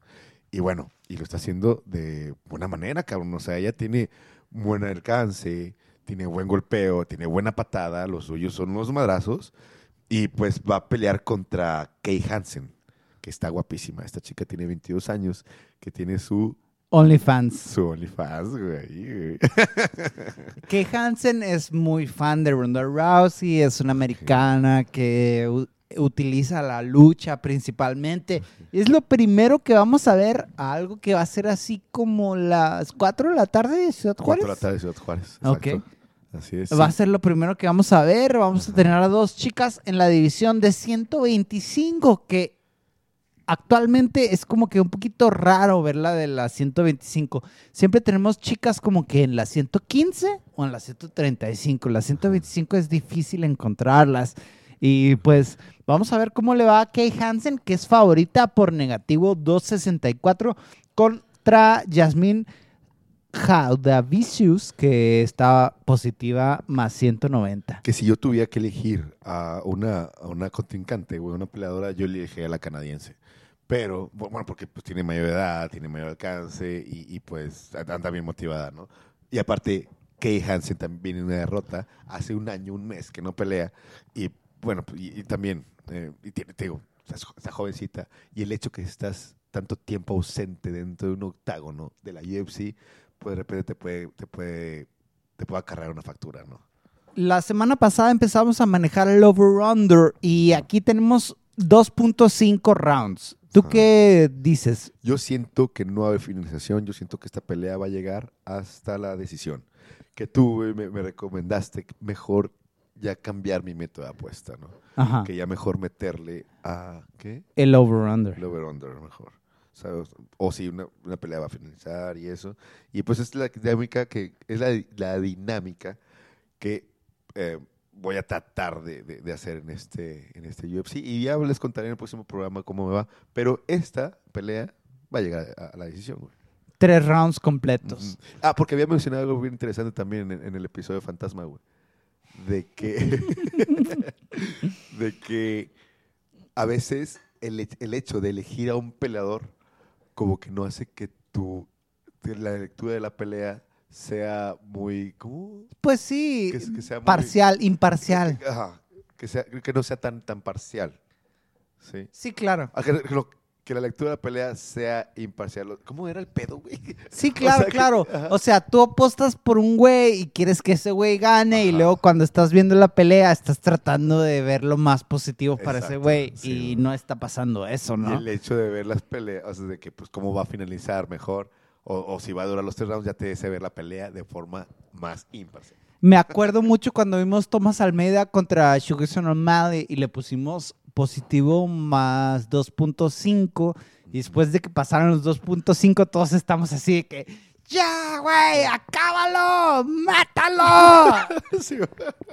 Speaker 3: Y bueno, y lo está haciendo de buena manera, cabrón. O sea, ella tiene buen alcance, tiene buen golpeo, tiene buena patada, los suyos son unos madrazos. Y pues va a pelear contra Kay Hansen, que está guapísima. Esta chica tiene 22 años, que tiene su,
Speaker 2: OnlyFans.
Speaker 3: su OnlyFans, güey.
Speaker 2: Que Hansen es muy fan de Ronda Rousey, es una americana que utiliza la lucha principalmente. Es lo primero que vamos a ver, algo que va a ser así como las 4 de la tarde de Ciudad Juárez.
Speaker 3: Cuatro de la tarde, Ciudad Juárez.
Speaker 2: Ok.
Speaker 3: exacto. Así es.
Speaker 2: Va a ser lo primero que vamos a ver. Vamos a tener a dos chicas en la división de 125, que actualmente es como que un poquito raro verla de la 125. Siempre tenemos chicas como que en la 115 o en la 135. La 125 es difícil encontrarlas. Y pues vamos a ver cómo le va a Kay Hansen, que es favorita por negativo 264 contra Jasmine Jaudavicius, que está positiva más 190.
Speaker 3: Que si yo tuviera que elegir a una, a una contrincante, güey, una peleadora, yo elegí a la canadiense. Pero, bueno, porque pues tiene mayor edad, tiene mayor alcance y, y, pues anda bien motivada, ¿no? Y aparte, Kay Hansen también viene una derrota hace un año, un mes que no pelea. Y bueno, pues, y, y también, eh, y tiene, te digo, está jovencita. Y el hecho que estás tanto tiempo ausente dentro de un octágono de la UFC, pues de repente te puede, te puede, te puede acarrear una factura, ¿no?
Speaker 2: La semana pasada empezamos a manejar el over-under y aquí tenemos 2.5 rounds. ¿Tú qué dices?
Speaker 3: Yo siento que no va a haber finalización, yo siento que esta pelea va a llegar hasta la decisión. Que tú me, me recomendaste mejor ya cambiar mi método de apuesta, ¿no?
Speaker 2: Ajá.
Speaker 3: Que ya mejor meterle a, ¿qué?
Speaker 2: El over-under.
Speaker 3: El over-under, mejor. ¿sabes? O si una, una pelea va a finalizar y eso. Y pues es la dinámica que, es la, la dinámica que eh, voy a tratar de, de- de hacer en este, en este UFC. Y ya les contaré en el próximo programa cómo me va. Pero esta pelea va a llegar a, a la decisión, güey.
Speaker 2: Tres rounds completos.
Speaker 3: Ah, porque había mencionado algo bien interesante también en, en el episodio de Fantasma, güey. De que. de que a veces el, el hecho de elegir a un peleador, como que no hace que tu. la lectura de la pelea sea muy. ¿Cómo?
Speaker 2: Pues sí,
Speaker 3: Que- que sea muy-
Speaker 2: parcial, imparcial.
Speaker 3: Ajá. Que, sea, que no sea tan, tan parcial. Sí.
Speaker 2: Sí, claro.
Speaker 3: Ah, Que, que lo- que la lectura de la pelea sea imparcial. ¿Cómo era el pedo, güey?
Speaker 2: Sí,
Speaker 3: O
Speaker 2: claro,
Speaker 3: sea que-
Speaker 2: claro. O sea, tú apostas por un güey y quieres que ese güey gane y luego cuando estás viendo la pelea estás tratando de ver lo más positivo para ese güey
Speaker 3: sí,
Speaker 2: y
Speaker 3: güey.
Speaker 2: no está pasando eso,
Speaker 3: Y
Speaker 2: ¿no?
Speaker 3: el hecho de ver las peleas, o sea, de que pues cómo va a finalizar mejor, o, o si va a durar los tres rounds, ya te hace ver la pelea de forma más imparcial.
Speaker 2: Me acuerdo mucho cuando vimos Thomas Almeida contra Sugarson O'Malley y le pusimos positivo más 2.5 y después de que pasaron los 2.5 todos estamos así de que ¡Ya, güey! ¡Acábalo! ¡Mátalo!
Speaker 3: Sí.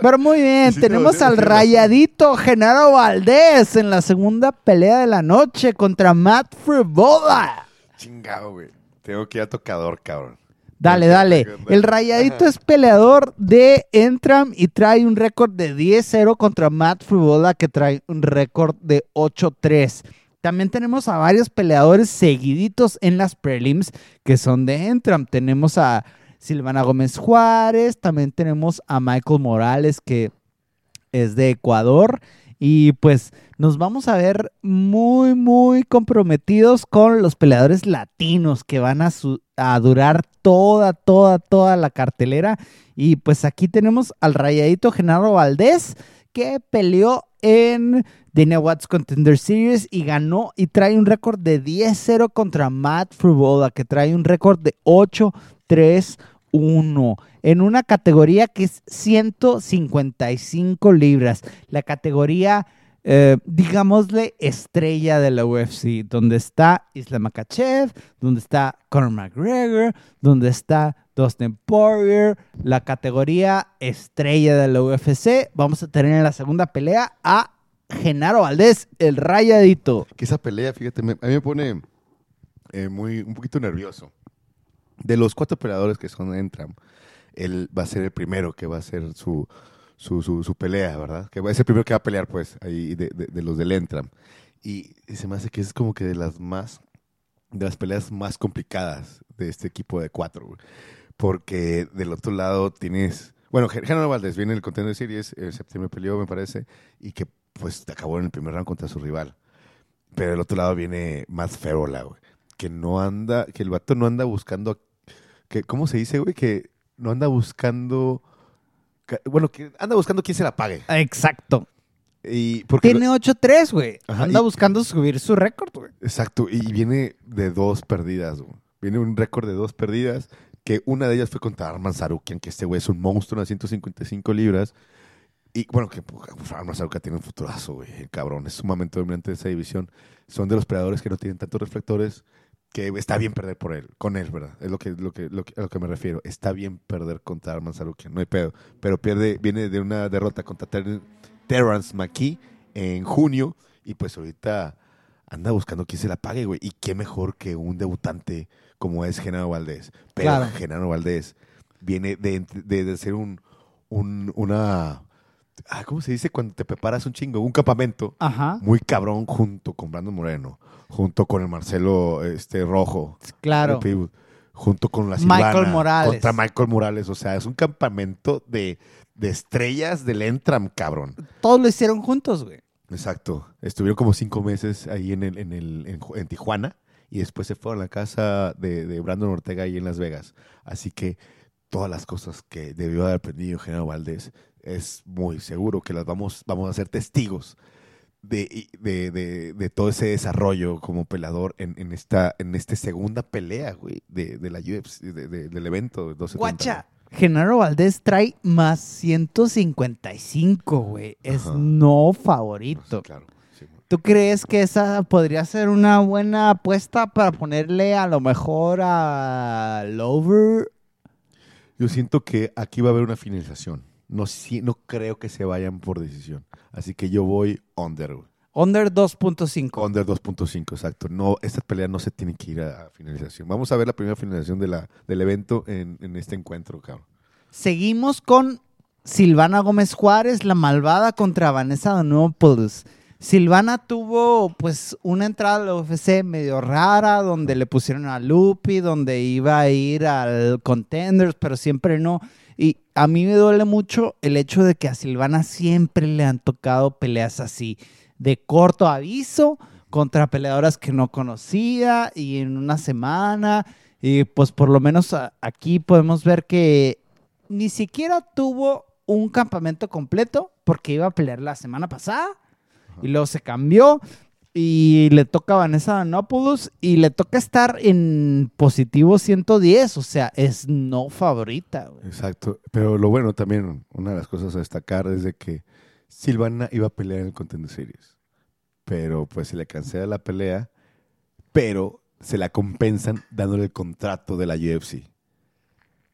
Speaker 2: Pero muy bien,
Speaker 3: Sí,
Speaker 2: tenemos
Speaker 3: no,
Speaker 2: al rayadito Genaro Valdés en la segunda pelea de la noche contra Matt Frivola.
Speaker 3: Chingado, güey. Tengo que ir a tocador, cabrón.
Speaker 2: Dale, dale. El rayadito es peleador de Entram y trae un récord de 10-0 contra Matt Frivola que trae un récord de 8-3. También tenemos a varios peleadores seguiditos en las prelims que son de Entram. Tenemos a Silvana Gómez Juárez, también tenemos a Michael Morales que es de Ecuador. Y pues nos vamos a ver muy, muy comprometidos con los peleadores latinos que van a, durar toda, toda, toda la cartelera. Y pues aquí tenemos al rayadito Genaro Valdés que peleó en Dana Watts Contender Series y ganó y trae un récord de 10-0 contra Matt Frivola que trae un récord de 8-3-1 en una categoría que es 155 libras. La categoría, eh, digámosle, estrella de la UFC, donde está Islam Makachev, donde está Conor McGregor, donde está Dustin Poirier, la categoría estrella de la UFC. Vamos a tener en la segunda pelea a Genaro Valdés, el rayadito.
Speaker 3: Que esa pelea, fíjate, me- a mí me pone eh, muy, un poquito nervioso. De los cuatro peleadores que son Entram, él va a ser el primero que va a hacer su, su, su, su pelea, ¿verdad? Que ser el primero que va a pelear, pues, ahí de, de- de los del Entram. Y, se me hace que es como que de las más, de las peleas más complicadas de este equipo de cuatro. Porque del otro lado tienes, bueno, Genaro Valdés viene en el Contender Series, en septiembre peleó, me parece, y que pues acabó en el primer round contra su rival. Pero del otro lado viene Matt Ferola, güey. Que no anda, que el vato no anda buscando, que, ¿cómo se dice, güey? Que no anda buscando, ca- bueno, que anda buscando quién se la pague.
Speaker 2: Exacto.
Speaker 3: Y porque
Speaker 2: Tiene 8-3, güey.
Speaker 3: Ajá,
Speaker 2: Anda
Speaker 3: y-
Speaker 2: buscando subir su récord, güey.
Speaker 3: Exacto, y viene de dos perdidas, güey. Viene un récord de dos perdidas, que una de ellas fue contra Arman Sarukian, que este güey es un monstruo de 155 libras. y bueno, que pues, Armazaruca tiene un futurazo, güey. El cabrón es sumamente dominante de esa división. Son de los peleadores que no tienen tantos reflectores que está bien perder por él, con él, ¿verdad? Es lo que, lo que, lo que- a lo que me refiero. Está bien perder contra Arman Sarukian, no hay pedo. Pero pierde, viene de una derrota contra Ter- Terrence McKee en junio y pues ahorita anda buscando quién se la pague, güey. Y qué mejor que un debutante como es Genaro Valdés. Pero
Speaker 2: Claro.
Speaker 3: Genaro Valdés viene de, de, de ser un, un, una... ah, ¿Cómo se dice cuando te preparas un chingo? Un campamento
Speaker 2: Ajá.
Speaker 3: muy cabrón junto con Brandon Moreno, junto con el Marcelo este Rojo,
Speaker 2: Claro.
Speaker 3: junto con la
Speaker 2: Michael
Speaker 3: Silvana,
Speaker 2: Morales.
Speaker 3: contra Michael Morales, o sea, es un campamento de, de estrellas del Entram, cabrón.
Speaker 2: Todos lo hicieron juntos, güey.
Speaker 3: Exacto. Estuvieron como cinco meses ahí en, el, en, el, en Tijuana y después se fueron a la casa de, de Brandon Ortega ahí en Las Vegas. Así que todas las cosas que debió haber aprendido Genaro Valdés es muy seguro que las vamos, vamos a ser testigos de, y- de, de- de todo ese desarrollo como pelador en, en esta en esta segunda pelea, güey, de, la UFC, del evento de 270.
Speaker 2: Guacha. Genaro Valdés trae más 155, güey. Es
Speaker 3: Ajá.
Speaker 2: no favorito.
Speaker 3: claro. sí, güey.
Speaker 2: ¿Tú crees que esa podría ser una buena apuesta para ponerle a lo mejor a Lover?
Speaker 3: Yo siento que aquí va a haber una finalización. No, si- no creo que se vayan por decisión. Así que yo voy under. güey.
Speaker 2: Under 2.5.
Speaker 3: Under 2.5, exacto. No, esta pelea no se tiene que ir a, a finalización. Vamos a ver la primera finalización de la, del evento en, en este encuentro, cabrón.
Speaker 2: Seguimos con Silvana Gómez Juárez, la malvada contra Vanessa Donopoulos. Silvana tuvo pues una entrada a la UFC medio rara, donde le pusieron a Lupi, donde iba a ir al Contenders, pero siempre no. Y a mí me duele mucho el hecho de que a Silvana siempre le han tocado peleas así, de corto aviso, contra peleadoras que no conocía y en una semana. Y pues por lo menos aquí podemos ver que ni siquiera tuvo un campamento completo porque iba a pelear la semana pasada y luego se cambió y le toca a Vanessa Danopoulos y le toca estar en positivo 110, o sea, es no favorita. güey.
Speaker 3: Exacto. Pero lo bueno también, una de las cosas a destacar es de que Silvana iba a pelear en el Contender Series. Pero pues se le cancela la pelea, pero se la compensan dándole el contrato de la UFC.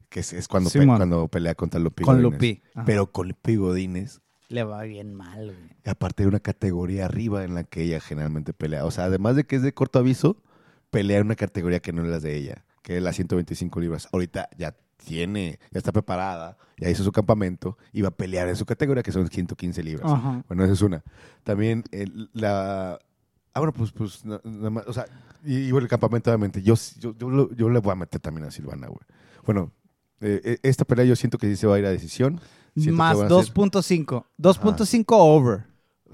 Speaker 3: Que es, es cuando, pe- cuando pelea contra Lupi
Speaker 2: Con
Speaker 3: Godínez.
Speaker 2: Lupi. Ajá.
Speaker 3: Pero con Lupi Godínez,
Speaker 2: Le va bien mal, güey.
Speaker 3: y aparte de una categoría arriba en la que ella generalmente pelea. O sea, además de que es de corto aviso, pelea en una categoría que no es la de ella, que es las 125 libras. Ahorita ya tiene, ya está preparada, ya hizo su campamento y va a pelear en su categoría, que son 115 libras.
Speaker 2: Ajá.
Speaker 3: Bueno, esa es una. También el- la... Ah, bueno, pues, pues na- nada más, o sea, y, y bueno, el campamento, obviamente, yo, yo, yo, yo le voy a meter también a Silvana, güey. Bueno, eh, eh, esta pelea yo siento que sí se va a ir a decisión. Siento
Speaker 2: Más
Speaker 3: van a ser-
Speaker 2: 2.5. 2.5 over.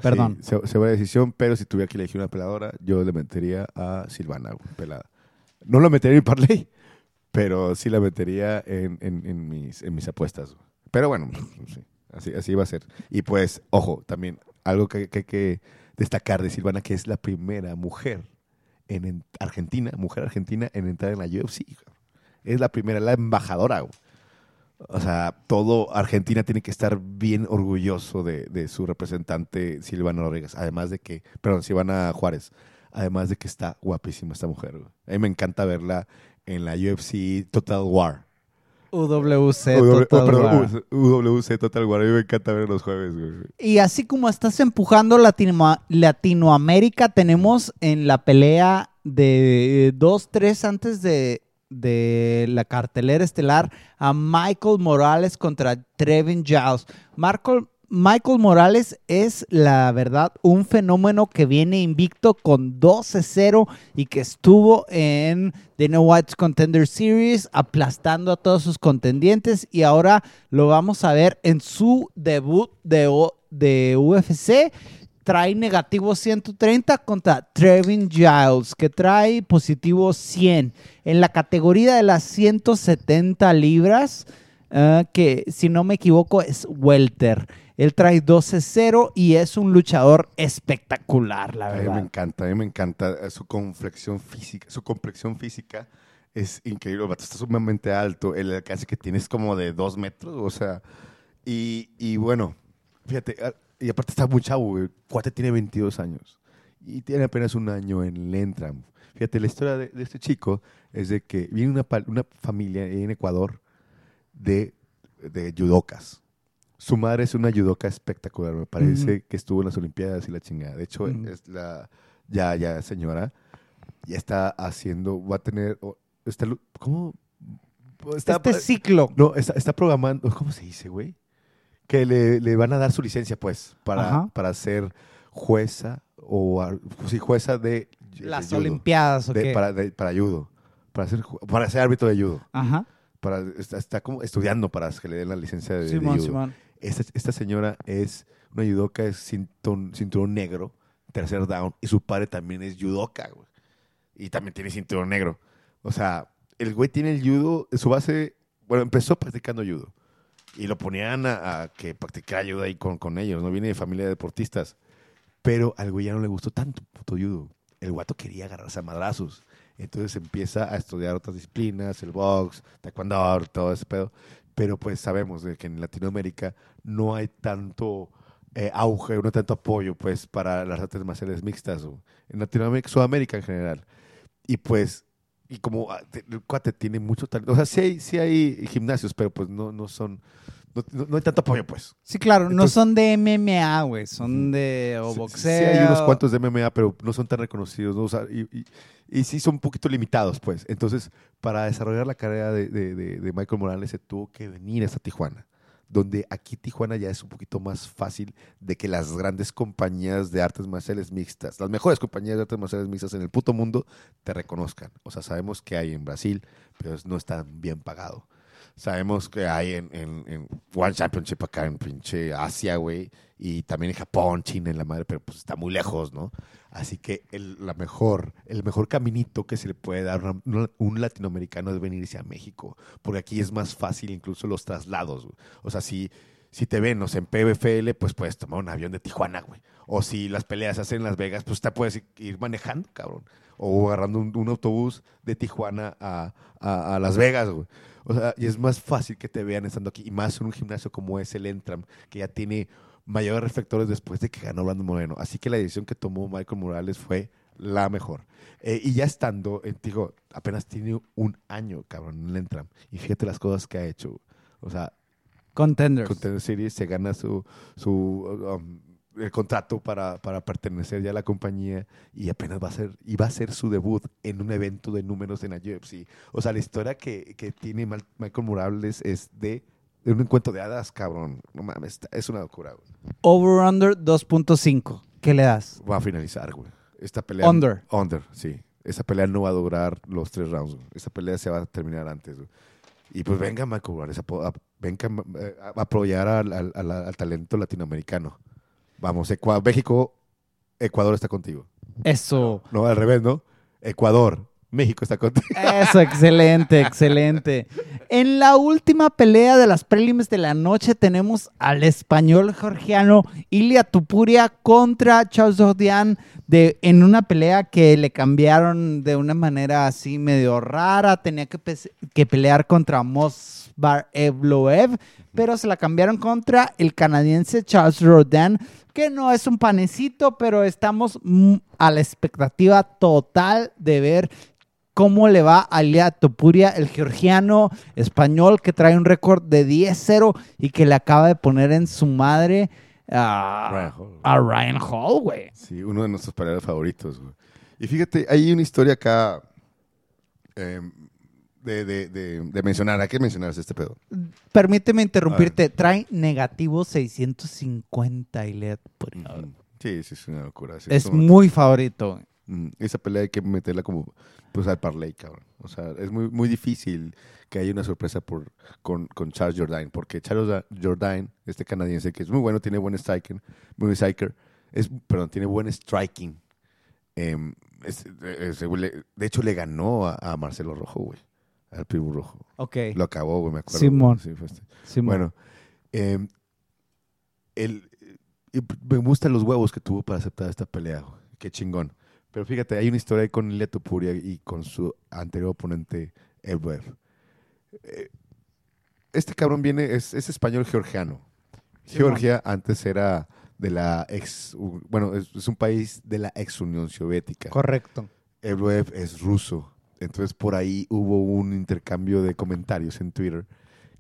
Speaker 2: Perdón.
Speaker 3: Sí, se, se va a decisión, pero si tuviera que elegir una peladora, yo le metería a Silvana, pelada. No la metería en parlay, pero sí la metería en, en- en mis, en mis apuestas. Pero bueno, pues, sí, así, así va a ser. Y pues, ojo, también algo que, que hay que destacar de Silvana, que es la primera mujer en, en Argentina, mujer argentina en entrar en la UFC. Es la primera, la embajadora. güey. O sea, todo Argentina tiene que estar bien orgulloso de, de su representante Silvana Rodríguez. Además de que, perdón, Silvana Juárez. Además de que está guapísima esta mujer. güey. A mí me encanta verla en la UFC Total War.
Speaker 2: UWC
Speaker 3: UW,
Speaker 2: Total
Speaker 3: perdón,
Speaker 2: War.
Speaker 3: UWC Total War. A mí me encanta ver los jueves. güey.
Speaker 2: Y así como estás empujando Latino- Latinoamérica, tenemos en la pelea de 2-3 antes de, de la cartelera estelar a Michael Morales contra Trevin Giles. Marco- Michael Morales es, la verdad, un fenómeno que viene invicto con 12-0 y que estuvo en Dana White's Contender Series aplastando a todos sus contendientes y ahora lo vamos a ver en su debut de, de UFC. Trae negativo 130 contra Trevin Giles, que trae positivo 100. En la categoría de las 170 libras, ah, que si no me equivoco es welter. Él trae 12-0 y es un luchador espectacular, la
Speaker 3: A mí me
Speaker 2: verdad.
Speaker 3: encanta, a mí me encanta eh, su complexión física. Su complexión física es increíble. El está sumamente alto. El alcance que tiene es como de dos metros. O sea, y, y bueno, Fíjate, ah, y aparte está muy chavo, güey. Cuate tiene 22 años. Y tiene apenas un año en el Entram. Fíjate, la historia de, de este chico es de que viene una, una familia en Ecuador de, de judocas. Su madre es una judoka espectacular. Me parece que estuvo en las Olimpiadas y la chingada. De hecho, es la ya, ya señora. Ya está haciendo, va a tener, está, ¿cómo? Está,
Speaker 2: este ciclo.
Speaker 3: no, está, está programando, ¿cómo se dice, güey? Que le, le van a dar su licencia, pues, para,
Speaker 2: Ajá.
Speaker 3: para ser jueza o sí, jueza de
Speaker 2: Las
Speaker 3: de judo,
Speaker 2: Olimpiadas, ¿o
Speaker 3: de-
Speaker 2: qué?
Speaker 3: para, de- para judo, para ser, para ser árbitro de judo.
Speaker 2: Ajá.
Speaker 3: Para, está, está como estudiando para que le den la licencia de, de
Speaker 2: Simón,
Speaker 3: judo.
Speaker 2: Simón.
Speaker 3: Esta, esta señora es una judoka, es cinturón, cinturón negro, tercer down, y su padre también es judoka, güey. Y también tiene cinturón negro. O sea, el güey tiene el judo, su base, bueno, empezó practicando judo. Y lo ponían a, a que practicara judo ahí con, con ellos, ¿no? Viene de familia de deportistas. Pero al güey ya no le gustó tanto puto judo. El guato quería agarrarse a madrazos. Entonces empieza a estudiar otras disciplinas, el box, taekwondo, todo ese pedo. Pero pues sabemos de que en Latinoamérica no hay tanto eh, auge, no hay tanto apoyo pues para las artes marciales mixtas. En Latinoamérica, Sudamérica en general. Y pues, y como ah, el cuate tiene mucho talento. O sea, sí hay, sí hay gimnasios, pero pues no, no son, no, no- hay tanto apoyo pues.
Speaker 2: Sí, claro, no son de MMA, güey, son de o boxeo.
Speaker 3: Sí, hay unos cuantos de MMA, pero no son tan reconocidos. ¿no? O sea, y, y- y sí son un poquito limitados, pues. Entonces, para desarrollar la carrera de, de- de- de Michael Morales, se tuvo que venir hasta Tijuana. Donde aquí Tijuana ya es un poquito más fácil de que las grandes compañías de artes marciales mixtas, las mejores compañías de artes marciales mixtas en el puto mundo, te reconozcan. O sea, sabemos que hay en Brasil, pero no está bien pagado. Sabemos que hay en, en- en One Championship acá en pinche Asia, güey. Y también en Japón, China, en la madre, pero pues está muy lejos, ¿no? Así que el, la mejor, el mejor caminito que se le puede dar a un, latinoamericano es venirse a México. Porque aquí es más fácil incluso los traslados. O sea, si, si te ven, en PBFL, pues puedes tomar un avión de Tijuana, güey. O si las peleas se hacen en Las Vegas, pues te puedes ir manejando, cabrón. O agarrando un, autobús de Tijuana a- a Las Vegas, güey. O sea, y es más fácil que te vean estando aquí. Y más en un gimnasio como es el Entram, que ya tiene mayores reflectores después de que ganó Brandon Moreno. Así que la decisión que tomó Michael Morales fue la mejor. Eh, y ya estando, eh, digo, apenas tiene un año, cabrón, en el Entram. Y fíjate las cosas que ha hecho. O sea,
Speaker 2: Contenders.
Speaker 3: Contender Series se gana su, su um, el contrato para, para pertenecer ya a la compañía y apenas va a ser y va a ser su debut en un evento de números en la UFC. O sea, la historia que, que tiene Michael Morales es de un encuentro de hadas, cabrón. No mames, es una locura. güey.
Speaker 2: Over under 2.5. ¿Qué le das?
Speaker 3: Va a finalizar, güey. Esta pelea
Speaker 2: Under.
Speaker 3: Under, sí. Esa pelea no va a durar los tres rounds. güey. Esa pelea se va a terminar antes. güey. Y pues venga a, po- a- venga eh, a apoyar al, al- al- al talento latinoamericano. Vamos, México, Ecuador está contigo.
Speaker 2: Eso.
Speaker 3: No, al revés, ¿no? Ecuador, México está contigo.
Speaker 2: Eso, excelente, excelente. En la última pelea de las prelims de la noche tenemos al español georgiano Ilia Tupuria contra Charles Odian de, en una pelea que le cambiaron de una manera así medio rara. Tenía que, que pelear contra Mosbar Evloev, pero se la cambiaron contra el canadiense Charles Rodin, que no es un panecito, pero estamos a la expectativa total de ver cómo le va a Ilia Topuria, el georgiano español que trae un récord de 10-0 y que le acaba de poner en su madre a
Speaker 3: Ryan Hall.
Speaker 2: a Ryan Hall, güey.
Speaker 3: Sí, uno de nuestros peleadores favoritos. güey. Y fíjate, hay una historia acá eh, de, de- de- de mencionar. Hay que mencionarse este pedo.
Speaker 2: Permíteme interrumpirte, trae negativo 650 Ilia Topuria.
Speaker 3: Ujú. Sí, sí, es una locura. sí,
Speaker 2: Es muy favorito.
Speaker 3: Mm, Esa pelea hay que meterla como pues al parlay, cabrón. O sea, es muy, muy difícil que haya una sorpresa por, con, con Charles Jourdain, porque Charles Da- Jourdain, este canadiense, que es muy bueno, tiene buen striking, muy striker, es, perdón, tiene buen striking. Em, es- de hecho, le ganó a, a Marcelo Rojo, güey, al Pitbull Rojo.
Speaker 2: Ok.
Speaker 3: Lo acabó, güey, me acuerdo.
Speaker 2: Simón.
Speaker 3: Sí, este.
Speaker 2: Simón.
Speaker 3: Bueno, em, el, me gustan los huevos que tuvo para aceptar esta pelea. güey. Qué chingón. Pero fíjate, hay una historia ahí con Ilia Topuria y con su anterior oponente, Elbev. Eh, Este cabrón viene, es, es español georgiano. Georgia antes era de la ex, bueno, es, es un país de la ex Unión Soviética.
Speaker 2: Correcto.
Speaker 3: Evloev es ruso. Entonces por ahí hubo un intercambio de comentarios en Twitter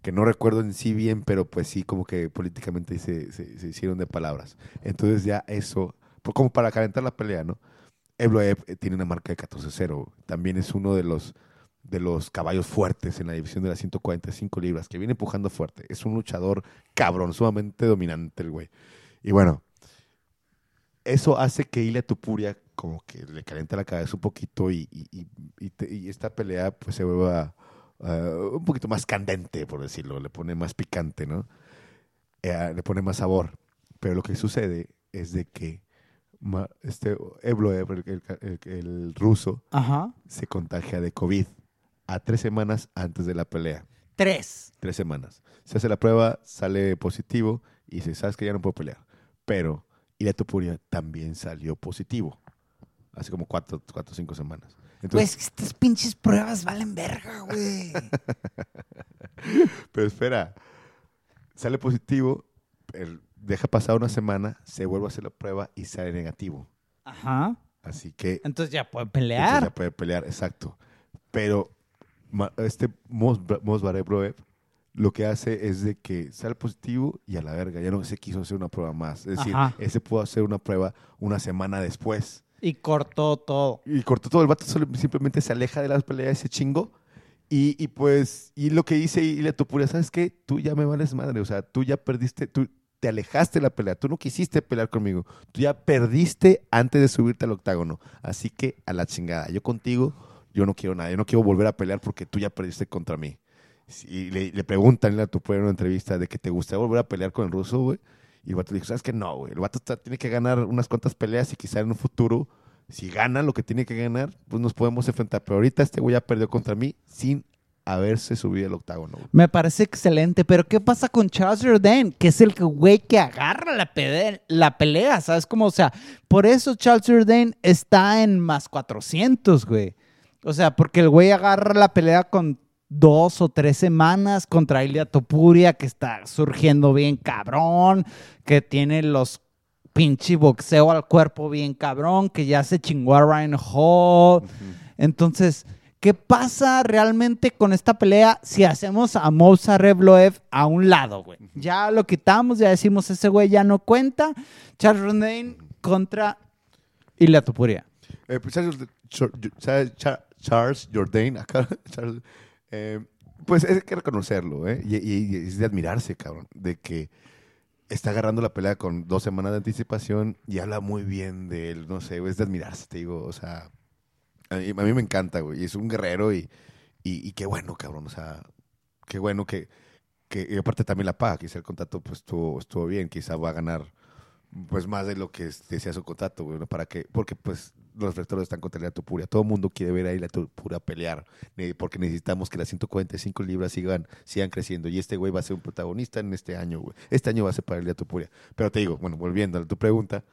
Speaker 3: que no recuerdo en sí bien, pero pues sí como que políticamente se, se- se hicieron de palabras. Entonces ya eso, como para calentar la pelea, ¿no? Evloev eh, tiene una marca de 14-0. También es uno de los, de los caballos fuertes en la división de las 145 libras, que viene empujando fuerte. Es un luchador cabrón, sumamente dominante el güey. Y bueno, eso hace que Ilia Tupuria como que le calienta la cabeza un poquito y, esta pelea pues se vuelva ah, un poquito más candente, por decirlo, le pone más picante, ¿no? Eh, le pone más sabor. Pero lo que sucede es de que este Evloev, el, el- el- el ruso,
Speaker 2: Ajá.
Speaker 3: se contagia de COVID a tres semanas antes de la pelea.
Speaker 2: Tres.
Speaker 3: Tres semanas. Se hace la prueba, sale positivo y dice, sabes que ya no puedo pelear. Pero Ilia Topuria también salió positivo. Hace como cuatro, cuatro o cinco semanas.
Speaker 2: Pues
Speaker 3: Entonces,
Speaker 2: estas pinches pruebas valen verga, güey.
Speaker 3: pero espera, sale positivo, el- deja pasar una semana, se vuelve a hacer la prueba y sale negativo.
Speaker 2: Ajá.
Speaker 3: Así que
Speaker 2: Entonces ya puede
Speaker 3: entonces
Speaker 2: pelear.
Speaker 3: ya puede pelear, exacto. Pero este Mos- Mosbarebroev lo que hace es de que sale positivo y a la verga, ya no se quiso hacer una prueba más. Es decir,
Speaker 2: Ajá.
Speaker 3: ese pudo hacer una prueba una semana después.
Speaker 2: Y cortó todo.
Speaker 3: Y cortó todo, el vato simplemente se aleja de las peleas, ese chingo. Y, y pues, y lo que dice Ilia Topuria, ¿sabes qué? Tú ya me vales madre, o sea, tú ya perdiste, tú te alejaste de la pelea, tú no quisiste pelear conmigo, tú ya perdiste antes de subirte al octágono, así que a la chingada, yo contigo, yo no quiero nada, yo no quiero volver a pelear porque tú ya perdiste contra mí. Y le, preguntan a Topuria en una entrevista de que te gustaría volver a pelear con el ruso, güey, y el vato dijo, ¿sabes qué? No, güey, el vato tiene que ganar unas cuantas peleas y quizá en un futuro si gana lo que tiene que ganar, pues nos podemos enfrentar. Pero ahorita este güey ya perdió contra mí sin haberse subido al octágono. güey.
Speaker 2: Me parece excelente, pero ¿qué pasa con Charles Jourdain? Que es el que- güey que agarra la, pede- la pelea, ¿sabes cómo? O sea, por eso Charles Jourdain está en más 400, güey. O sea, porque el güey agarra la pelea con dos o tres semanas contra Ilia Topuria, que está surgiendo bien cabrón, que tiene los pinche boxeo al cuerpo bien cabrón, que ya se chingó a Ryan Hall. Entonces, ¿qué pasa realmente con esta pelea si hacemos a Moussa Revloev a un lado, güey? Ya lo quitamos, ya decimos, ese güey ya no cuenta. Charles Rondain contra Ilia Topuria.
Speaker 3: Eh, pues Charles, Char- Char- Char- Charles Jourdain, acá, Charles, eh, pues hay que reconocerlo, ¿eh? Y, y- y es de admirarse, cabrón, de que está agarrando la pelea con dos semanas de anticipación y habla muy bien de él, no sé, es de admirarse, te digo, o sea, a mí, a mí me encanta, güey, y es un guerrero y, y, qué bueno, cabrón, o sea, qué bueno que, que y aparte también la paga, quizá el contrato pues estuvo, estuvo bien, quizá va a ganar pues más de lo que decía su contrato, güey. ¿Para qué? Porque pues los reflectores están contra la Tupuria. Todo el mundo quiere ver ahí la Tupuria pelear, porque necesitamos que las 145 libras sigan, sigan creciendo. Y este güey va a ser un protagonista en este año, güey. Este año va a ser para la Tupuria. Pero te digo, bueno, volviendo a tu pregunta,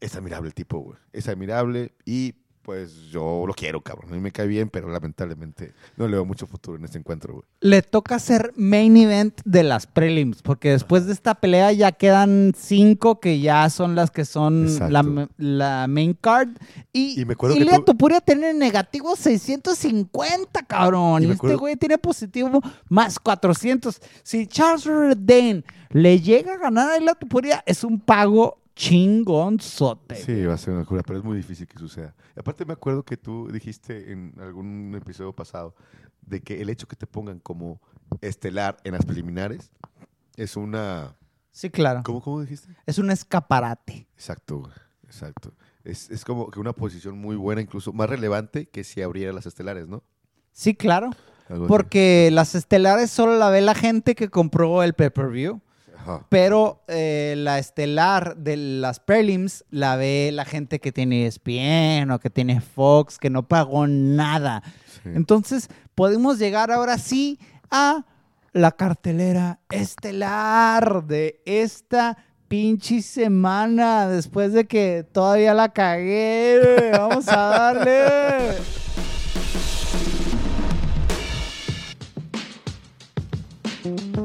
Speaker 3: es admirable el tipo, güey. Es admirable y pues yo lo quiero, cabrón. A mí me cae bien, pero lamentablemente no le veo mucho futuro en este encuentro, güey.
Speaker 2: Le toca ser main event de las prelims, porque después de esta pelea ya quedan cinco que ya son las que son la, la main card. Y,
Speaker 3: Y me acuerdo que tú-
Speaker 2: Topuria tiene negativo 650, cabrón.
Speaker 3: Y
Speaker 2: este güey tiene positivo más 400. Si Charles Jourdain le llega a ganar a Ilia Topuria, es un pago chingonzote.
Speaker 3: Sí, va a ser una locura, pero es muy difícil que suceda. Y aparte me acuerdo que tú dijiste en algún episodio pasado de que el hecho que te pongan como estelar en las preliminares es una...
Speaker 2: Sí, claro.
Speaker 3: ¿Cómo, cómo dijiste?
Speaker 2: Es un escaparate.
Speaker 3: Exacto, güey, exacto. Es, es como que una posición muy buena, incluso más relevante que si abriera las estelares, ¿no?
Speaker 2: Sí, claro. Porque las estelares solo la ve la gente que compró el pay-per-view.
Speaker 3: Ajá.
Speaker 2: Pero eh, la estelar de las prelims la ve la gente que tiene ESPN o que tiene Fox, que no pagó nada.
Speaker 3: Sí.
Speaker 2: Entonces, podemos llegar ahora sí a la cartelera estelar de esta pinche semana. Después de que todavía la cagué. Vamos a darle.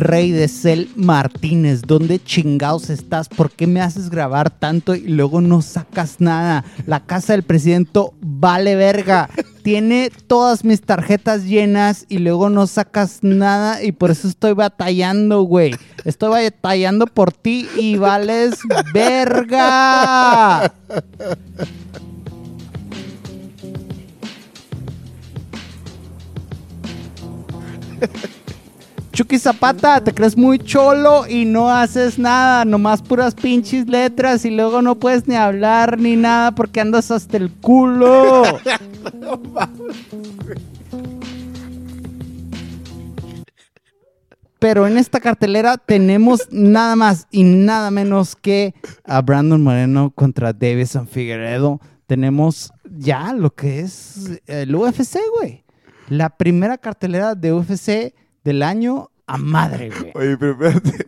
Speaker 2: Rey de Cel Martínez, ¿dónde chingados estás? ¿Por qué me haces grabar tanto y luego no sacas nada? La casa del presidente vale verga. Tiene todas mis tarjetas llenas y luego no sacas nada y por eso estoy batallando, güey. Estoy batallando por ti y vales verga. Chucky Zapata, te crees muy cholo y no haces nada, nomás puras pinches letras y luego no puedes ni hablar ni nada porque andas hasta el culo. Pero en esta cartelera tenemos nada más y nada menos que a Brandon Moreno contra Davison Figueredo. Tenemos ya lo que es el UFC, güey. La primera cartelera de UFC del año a madre, güey.
Speaker 3: Oye, pero espérate.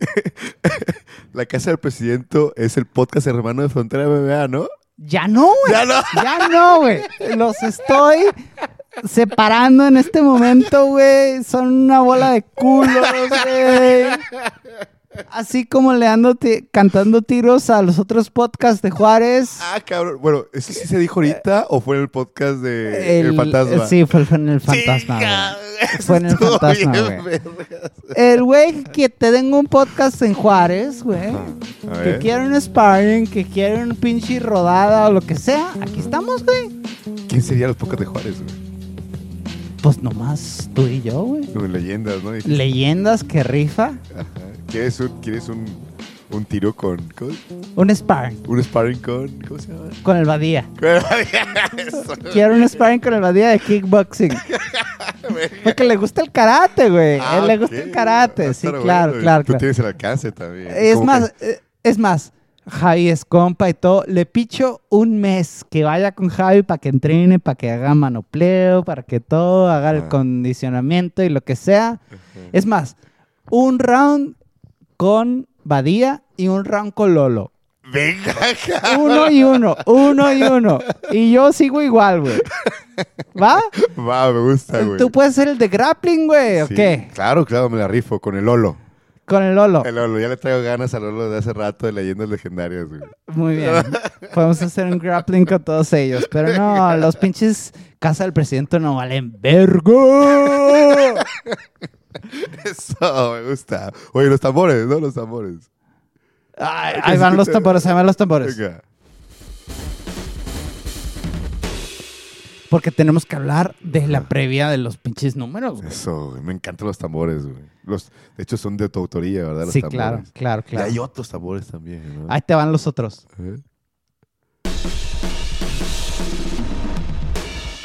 Speaker 3: La Casa del Presidente es el podcast hermano de Frontera MMA, ¿no?
Speaker 2: Ya no, güey.
Speaker 3: Ya no.
Speaker 2: Ya no, güey. Los estoy separando en este momento, güey. Son una bola de culos, güey. Así como le ando cantando tiros a los otros podcasts de Juárez.
Speaker 3: Ah, cabrón. Bueno, ¿eso sí se dijo ahorita o fue en el podcast de El, Fantasma?
Speaker 2: Sí, fue, en el fantasma. Fue en el fantasma, güey. El güey que te tengo un podcast en Juárez, güey. Que quiere un sparring, que quiere un pinche rodada o lo que sea. Aquí estamos, güey.
Speaker 3: ¿Quién sería los podcasts de Juárez, güey?
Speaker 2: Pues nomás tú y yo, güey.
Speaker 3: Leyendas, ¿no?
Speaker 2: Leyendas que rifa.
Speaker 3: Ajá. ¿Quieres un, quieres un, un tiro con, con-
Speaker 2: Un sparring
Speaker 3: un sparring con ¿cómo se llama?
Speaker 2: con el Badía.
Speaker 3: Eso.
Speaker 2: Quiero un sparring con el Badía de kickboxing. Porque le gusta el karate, güey.
Speaker 3: Ah,
Speaker 2: él le gusta el karate.
Speaker 3: Va a
Speaker 2: Sí, claro,
Speaker 3: bueno.
Speaker 2: claro,
Speaker 3: Tú
Speaker 2: claro.
Speaker 3: tienes el alcance también.
Speaker 2: Es más,
Speaker 3: que-
Speaker 2: eh, es más, Javi es compa y todo. Le picho un mes que vaya con Javi para que entrene, para que haga manopleo, para que todo haga el
Speaker 3: Ah.
Speaker 2: condicionamiento y lo que sea. Es más, un round con Badía y un round con Lolo.
Speaker 3: Venga.
Speaker 2: Uno y uno, uno y uno. Y yo sigo igual, güey. ¿Va?
Speaker 3: Va, me gusta, güey.
Speaker 2: ¿Tú puedes ser el de grappling, güey? ¿O
Speaker 3: Sí,
Speaker 2: qué?
Speaker 3: Claro, claro, me la rifo con el Lolo.
Speaker 2: Con el Lolo.
Speaker 3: El Lolo, ya le traigo ganas al Lolo de hace rato de leyendas legendarias, güey.
Speaker 2: Muy bien. Podemos hacer un grappling con todos ellos. Pero no, los pinches Casa del Presidente no valen verga.
Speaker 3: Eso, me gusta. Oye, los tambores, ¿no? Los tambores.
Speaker 2: Ay, ahí van los tambores, ahí van los tambores.
Speaker 3: Venga.
Speaker 2: Porque tenemos que hablar de la previa de los pinches números, güey.
Speaker 3: Eso, güey, me encantan los tambores, güey. Los, de hecho, son de tu autoría, ¿verdad? Los
Speaker 2: Sí,
Speaker 3: tambores.
Speaker 2: claro, claro,
Speaker 3: Y
Speaker 2: claro.
Speaker 3: hay otros tambores también, ¿no?
Speaker 2: Ahí te van los otros.
Speaker 3: Ver.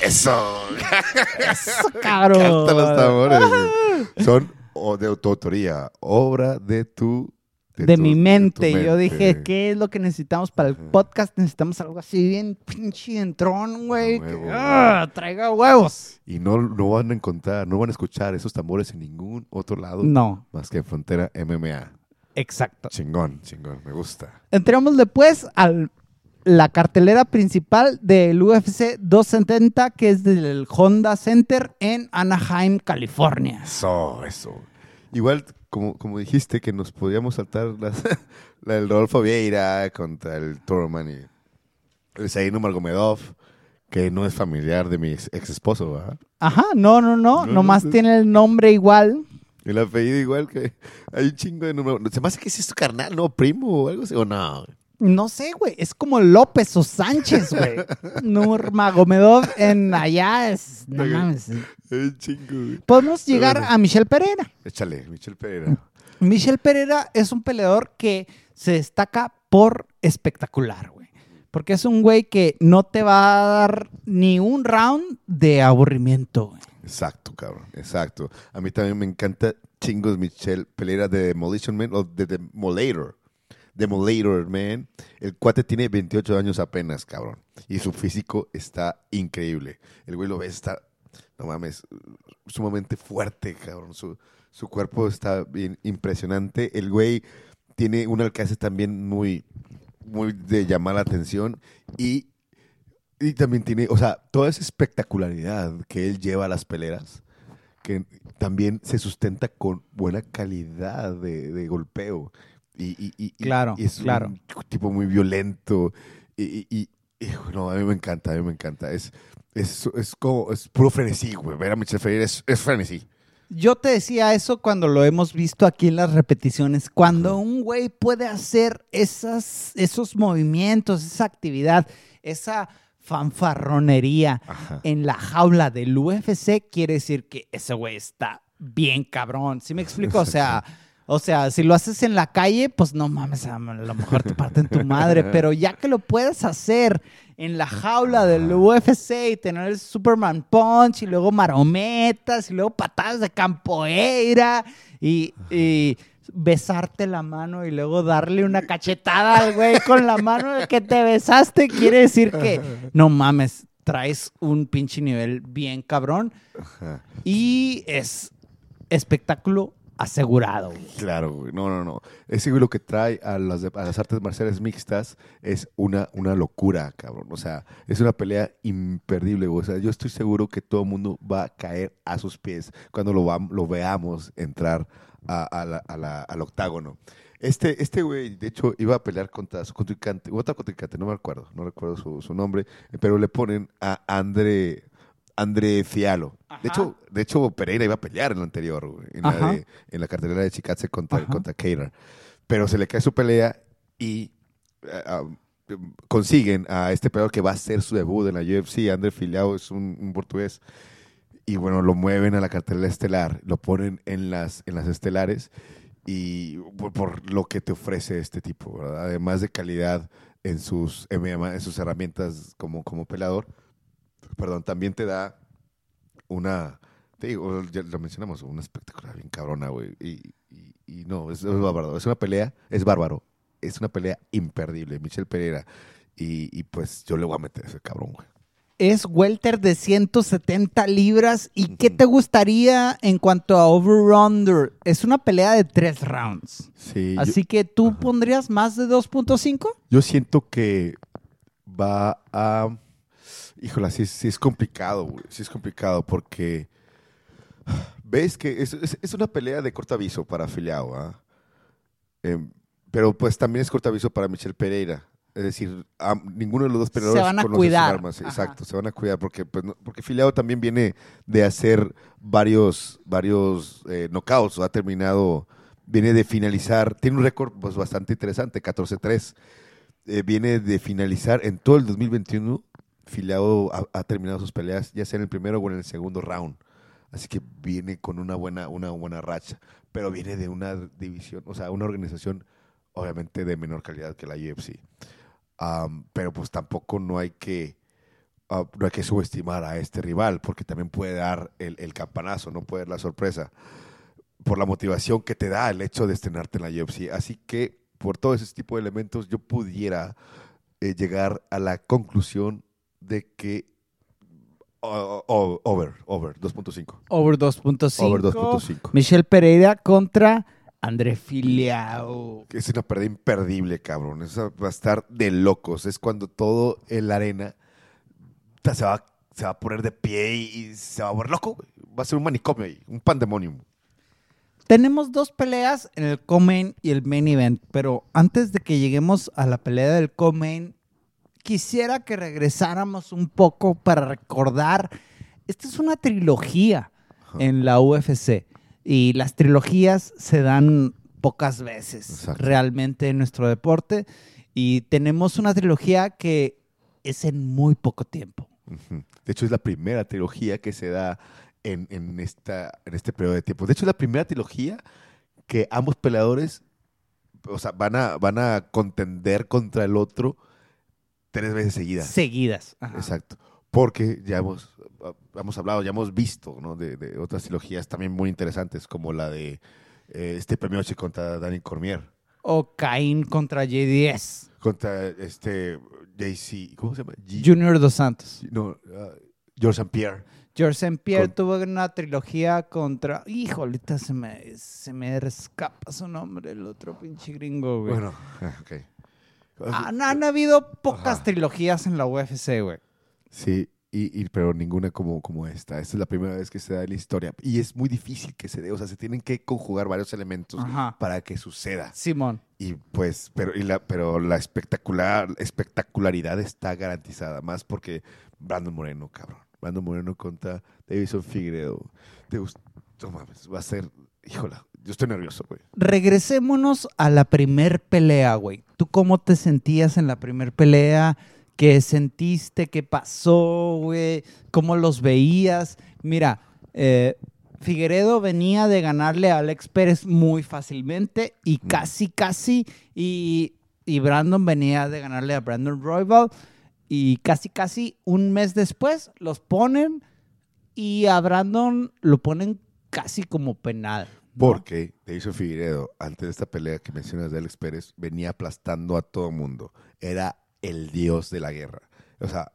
Speaker 3: Eso.
Speaker 2: Eso, cabrón.
Speaker 3: Los tambores, güey. Son o de tu autoría, obra de tu...
Speaker 2: De,
Speaker 3: tu-
Speaker 2: mi mente. Yo dije. ¿qué es lo que necesitamos para el podcast? Necesitamos algo así bien pinche entrón, güey. Ah, traiga huevos.
Speaker 3: Y no, no van a encontrar, no van a escuchar esos tambores en ningún otro lado
Speaker 2: No,
Speaker 3: más que en Frontera MMA.
Speaker 2: exacto.
Speaker 3: Chingón, chingón, me gusta.
Speaker 2: Entremos después a la cartelera principal del UFC 270, que es del Honda Center en Anaheim, California.
Speaker 3: Eso, eso. Igual, como, como dijiste, que nos podíamos saltar las, la del Rodolfo Vieira contra el Torman y el Zaino Margomedov, que no es familiar de mi ex, esposo, ¿verdad?
Speaker 2: Ajá, no, no, no,
Speaker 3: No, no,
Speaker 2: nomás
Speaker 3: no.
Speaker 2: tiene el nombre igual.
Speaker 3: El apellido igual que hay un chingo de número. Se me hace que es esto carnal, ¿no? Primo o algo así, o no.
Speaker 2: No sé, güey, es como López o Sánchez, güey. Nurmagomedov en allá es, no mames.
Speaker 3: Un chingo, güey.
Speaker 2: Podemos llegar a Michelle Pereira.
Speaker 3: Échale, Michel Pereira.
Speaker 2: Michelle Pereira es un peleador que se destaca por espectacular, güey. Porque es un güey que no te va a dar ni un round de aburrimiento, güey.
Speaker 3: Exacto, cabrón. Exacto. A mí también me encanta chingos Michelle Pereira de Demolition Man o de Demolator. Demolator, man. El cuate tiene 28 años apenas, cabrón. Y su físico está increíble. El güey lo ves, está, no mames, sumamente fuerte, cabrón. Su, su cuerpo está bien impresionante. El güey tiene un alcance también muy, muy de llamar la atención. Y y también tiene, o sea, toda esa espectacularidad que él lleva a las peleras, que también se sustenta con buena calidad de golpeo. Y, y- y- y-
Speaker 2: Claro,
Speaker 3: y es
Speaker 2: claro.
Speaker 3: un tipo muy violento. Y, no, a mí me encanta, a mí me encanta. Es, es, es como, es puro frenesí, güey. Ver a Michelle Ferreira es, es frenesí.
Speaker 2: Yo te decía eso cuando lo hemos visto aquí en las repeticiones. Cuando un güey puede hacer esas, esos movimientos, esa actividad, esa fanfarronería
Speaker 3: Ajá.
Speaker 2: en la jaula del UFC, quiere decir que ese güey está bien cabrón. ¿Sí me explico? O sea, o sea, si lo haces en la calle, pues no mames, a lo mejor te parten tu madre. Pero ya que lo puedes hacer en la jaula del UFC y tener el Superman Punch y luego marometas y luego patadas de campoeira y, y besarte la mano y luego darle una cachetada al güey con la mano de que te besaste, quiere decir que no mames, traes un pinche nivel bien cabrón. Y es espectáculo asegurado. güey.
Speaker 3: Claro, güey. No, no, no. Ese güey lo que trae a las, a las artes marciales mixtas es una, una locura, cabrón. O sea, es una pelea imperdible, güey. O sea, yo estoy seguro que todo el mundo va a caer a sus pies cuando lo, lo veamos entrar a- a al octágono. Este, este güey, de hecho, iba a pelear contra su contrincante, otra contrincante, no me acuerdo, no recuerdo su, su nombre, pero le ponen a André, André Fialo.
Speaker 2: Ajá.
Speaker 3: De hecho, de hecho, Pereira iba a pelear en la anterior, en, la,
Speaker 2: Ajá.
Speaker 3: de- en la cartelera de Chikatse contra,
Speaker 2: Ajá.
Speaker 3: contra Cater. Pero se le cae su pelea y ah, consiguen a este peleador que va a hacer su debut en la UFC. André Filiao es un, un portugués. Y bueno, lo mueven a la cartelera estelar, lo ponen en las, en las estelares y por, por lo que te ofrece este tipo, ¿verdad? además de calidad en sus en sus herramientas como, como peleador, perdón, también te da una, te digo, ya lo mencionamos, una espectacular bien cabrona, güey. Y, y- y no, es, es bárbaro, es una pelea, es bárbaro, es una pelea imperdible, Michelle Pereira. Y, y pues yo le voy a meter a ese cabrón, güey.
Speaker 2: Es welter de 170 libras. ¿Y qué te gustaría en cuanto a over-under? Es una pelea de tres rounds.
Speaker 3: Sí, yo-
Speaker 2: Así que tú
Speaker 3: Ajá.
Speaker 2: pondrías más de 2.5?
Speaker 3: Yo siento que va a. Híjola, sí, sí es complicado, güey. Sí es complicado porque. Ves que es, es- es una pelea de corto aviso para Filiao, ¿ah? Em, pero pues también es corto aviso para Michelle Pereira. Es decir, ninguno de los dos peleadores
Speaker 2: van a
Speaker 3: conoce sus armas.
Speaker 2: Ajá.
Speaker 3: Exacto, se van a cuidar porque, pues, no- porque Filiao también viene de hacer varios, varios eh, knockouts. Ha terminado, viene de finalizar, tiene un récord pues, bastante interesante, 14-3 eh, viene de finalizar en todo el 2021. Filiao ha, ha terminado sus peleas, ya sea en el primero o en el segundo round. Así que viene con una buena, una buena racha. Pero viene de una división, o sea, una organización obviamente de menor calidad que la UFC. Pero pues tampoco no hay que ah, no hay que subestimar a este rival, porque también puede dar el, el campanazo, no puede dar la sorpresa, por la motivación que te da el hecho de estrenarte en la UFC. Así que, por todo ese tipo de elementos, yo pudiera eh, llegar a la conclusión de que over, over, 2.5.
Speaker 2: Over 2.5.
Speaker 3: Over 2.5.
Speaker 2: Michelle Pereira contra André Filiao.
Speaker 3: Es una pérdida imperdible, cabrón. Eso va a estar de locos. Es cuando todo en la arena se va, se va a poner de pie y, y se va a volver loco. Va a ser un manicomio ahí, un pandemonium.
Speaker 2: Tenemos dos peleas en el co-main y el main event, pero antes de que lleguemos a la pelea del co-main, quisiera que regresáramos un poco para recordar, esta es una trilogía
Speaker 3: Ajá.
Speaker 2: en la UFC y las trilogías se dan pocas veces
Speaker 3: Exacto.
Speaker 2: realmente en nuestro deporte y tenemos una trilogía que es en muy poco tiempo.
Speaker 3: De hecho, es la primera trilogía que se da en, en esta, en este periodo de tiempo. De hecho, es la primera trilogía que ambos peleadores o sea, van, a, van a contender contra el otro tres veces seguidas.
Speaker 2: Seguidas. Ajá.
Speaker 3: Exacto. Porque ya hemos, hemos hablado, ya hemos visto ¿no? de, de otras trilogías también muy interesantes, como la de eh, este premio contra Danny Cormier,
Speaker 2: O Caín contra JDS.
Speaker 3: contra este JC, ¿cómo se llama? G-
Speaker 2: Junior Dos Santos.
Speaker 3: no, ah, George St. Pierre.
Speaker 2: George St. Pierre
Speaker 3: Con-
Speaker 2: tuvo una trilogía contra. Híjole, ahorita se me, se me escapa su nombre, el otro pinche gringo, güey.
Speaker 3: Bueno, ah, ok.
Speaker 2: Han, han habido pocas
Speaker 3: Ajá.
Speaker 2: trilogías en la UFC, güey.
Speaker 3: Sí, y, y- pero ninguna como, como esta. Esta es la primera vez que se da en la historia. Y es muy difícil que se dé. O sea, se tienen que conjugar varios elementos
Speaker 2: Ajá.
Speaker 3: para que suceda.
Speaker 2: Simón.
Speaker 3: Y pues, pero, y la, pero la espectacular, espectacularidad está garantizada. Más porque Brandon Moreno, cabrón. Brandon Moreno contra Davison Figueredo. Te no mames, va a ser. Híjola, yo estoy nervioso, güey.
Speaker 2: Regresémonos a la primer pelea, güey. ¿Tú cómo te sentías en la primer pelea? ¿Qué sentiste? ¿Qué pasó, güey? ¿Cómo los veías? Mira, eh, Figueredo venía de ganarle a Alex Pérez muy fácilmente y casi, casi. Y, y Brandon venía de ganarle a Brandon Royval y casi, casi un mes después los ponen y a Brandon lo ponen casi como penal.
Speaker 3: Porque Davison Figueredo, antes de esta pelea que mencionas de Alex Pérez, venía aplastando a todo mundo. Era el dios de la guerra. O sea,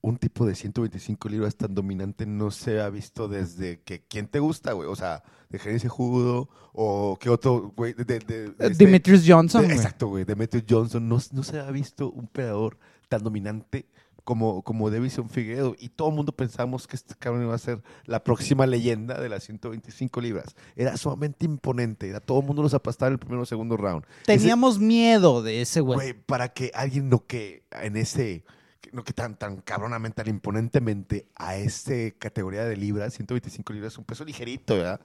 Speaker 3: un tipo de 125 libras tan dominante no se ha visto desde que. ¿Quién te gusta, güey? O sea, de Genesis Judo o qué otro, güey. De, de- de- de este-
Speaker 2: Demetrius Johnson,
Speaker 3: exacto, güey. Demetrius Johnson. No, no se ha visto un peleador tan dominante como, como Davison Figueredo. Y todo el mundo pensamos que este cabrón iba a ser la próxima leyenda de las 125 libras. Era sumamente imponente. Era, todo el mundo los aplastaba en el primero o segundo round. Ese-
Speaker 2: Teníamos miedo de ese güey.
Speaker 3: Güey, para que alguien no que en ese, no que tan, tan cabronamente, tan imponentemente a ese categoría de libras, 125 libras, un peso ligerito, ¿verdad?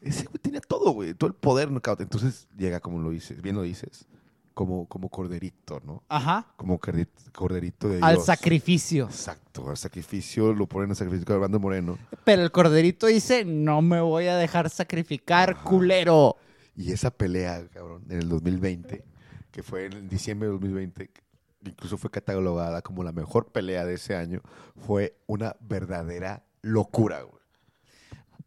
Speaker 3: Ese güey tenía todo, güey, todo el poder knockout. Entonces llega, como lo dices, bien lo dices, como, como corderito, ¿no?
Speaker 2: Ajá.
Speaker 3: Como corderito de
Speaker 2: Al
Speaker 3: Dios.
Speaker 2: sacrificio.
Speaker 3: Exacto, al sacrificio, lo ponen al sacrificio de Brandon Moreno.
Speaker 2: Pero el corderito dice, no me voy a dejar sacrificar, culero.
Speaker 3: Y esa pelea, cabrón, en el 2020, que fue en diciembre de 2020, que incluso fue catalogada como la mejor pelea de ese año, fue una verdadera locura, güey.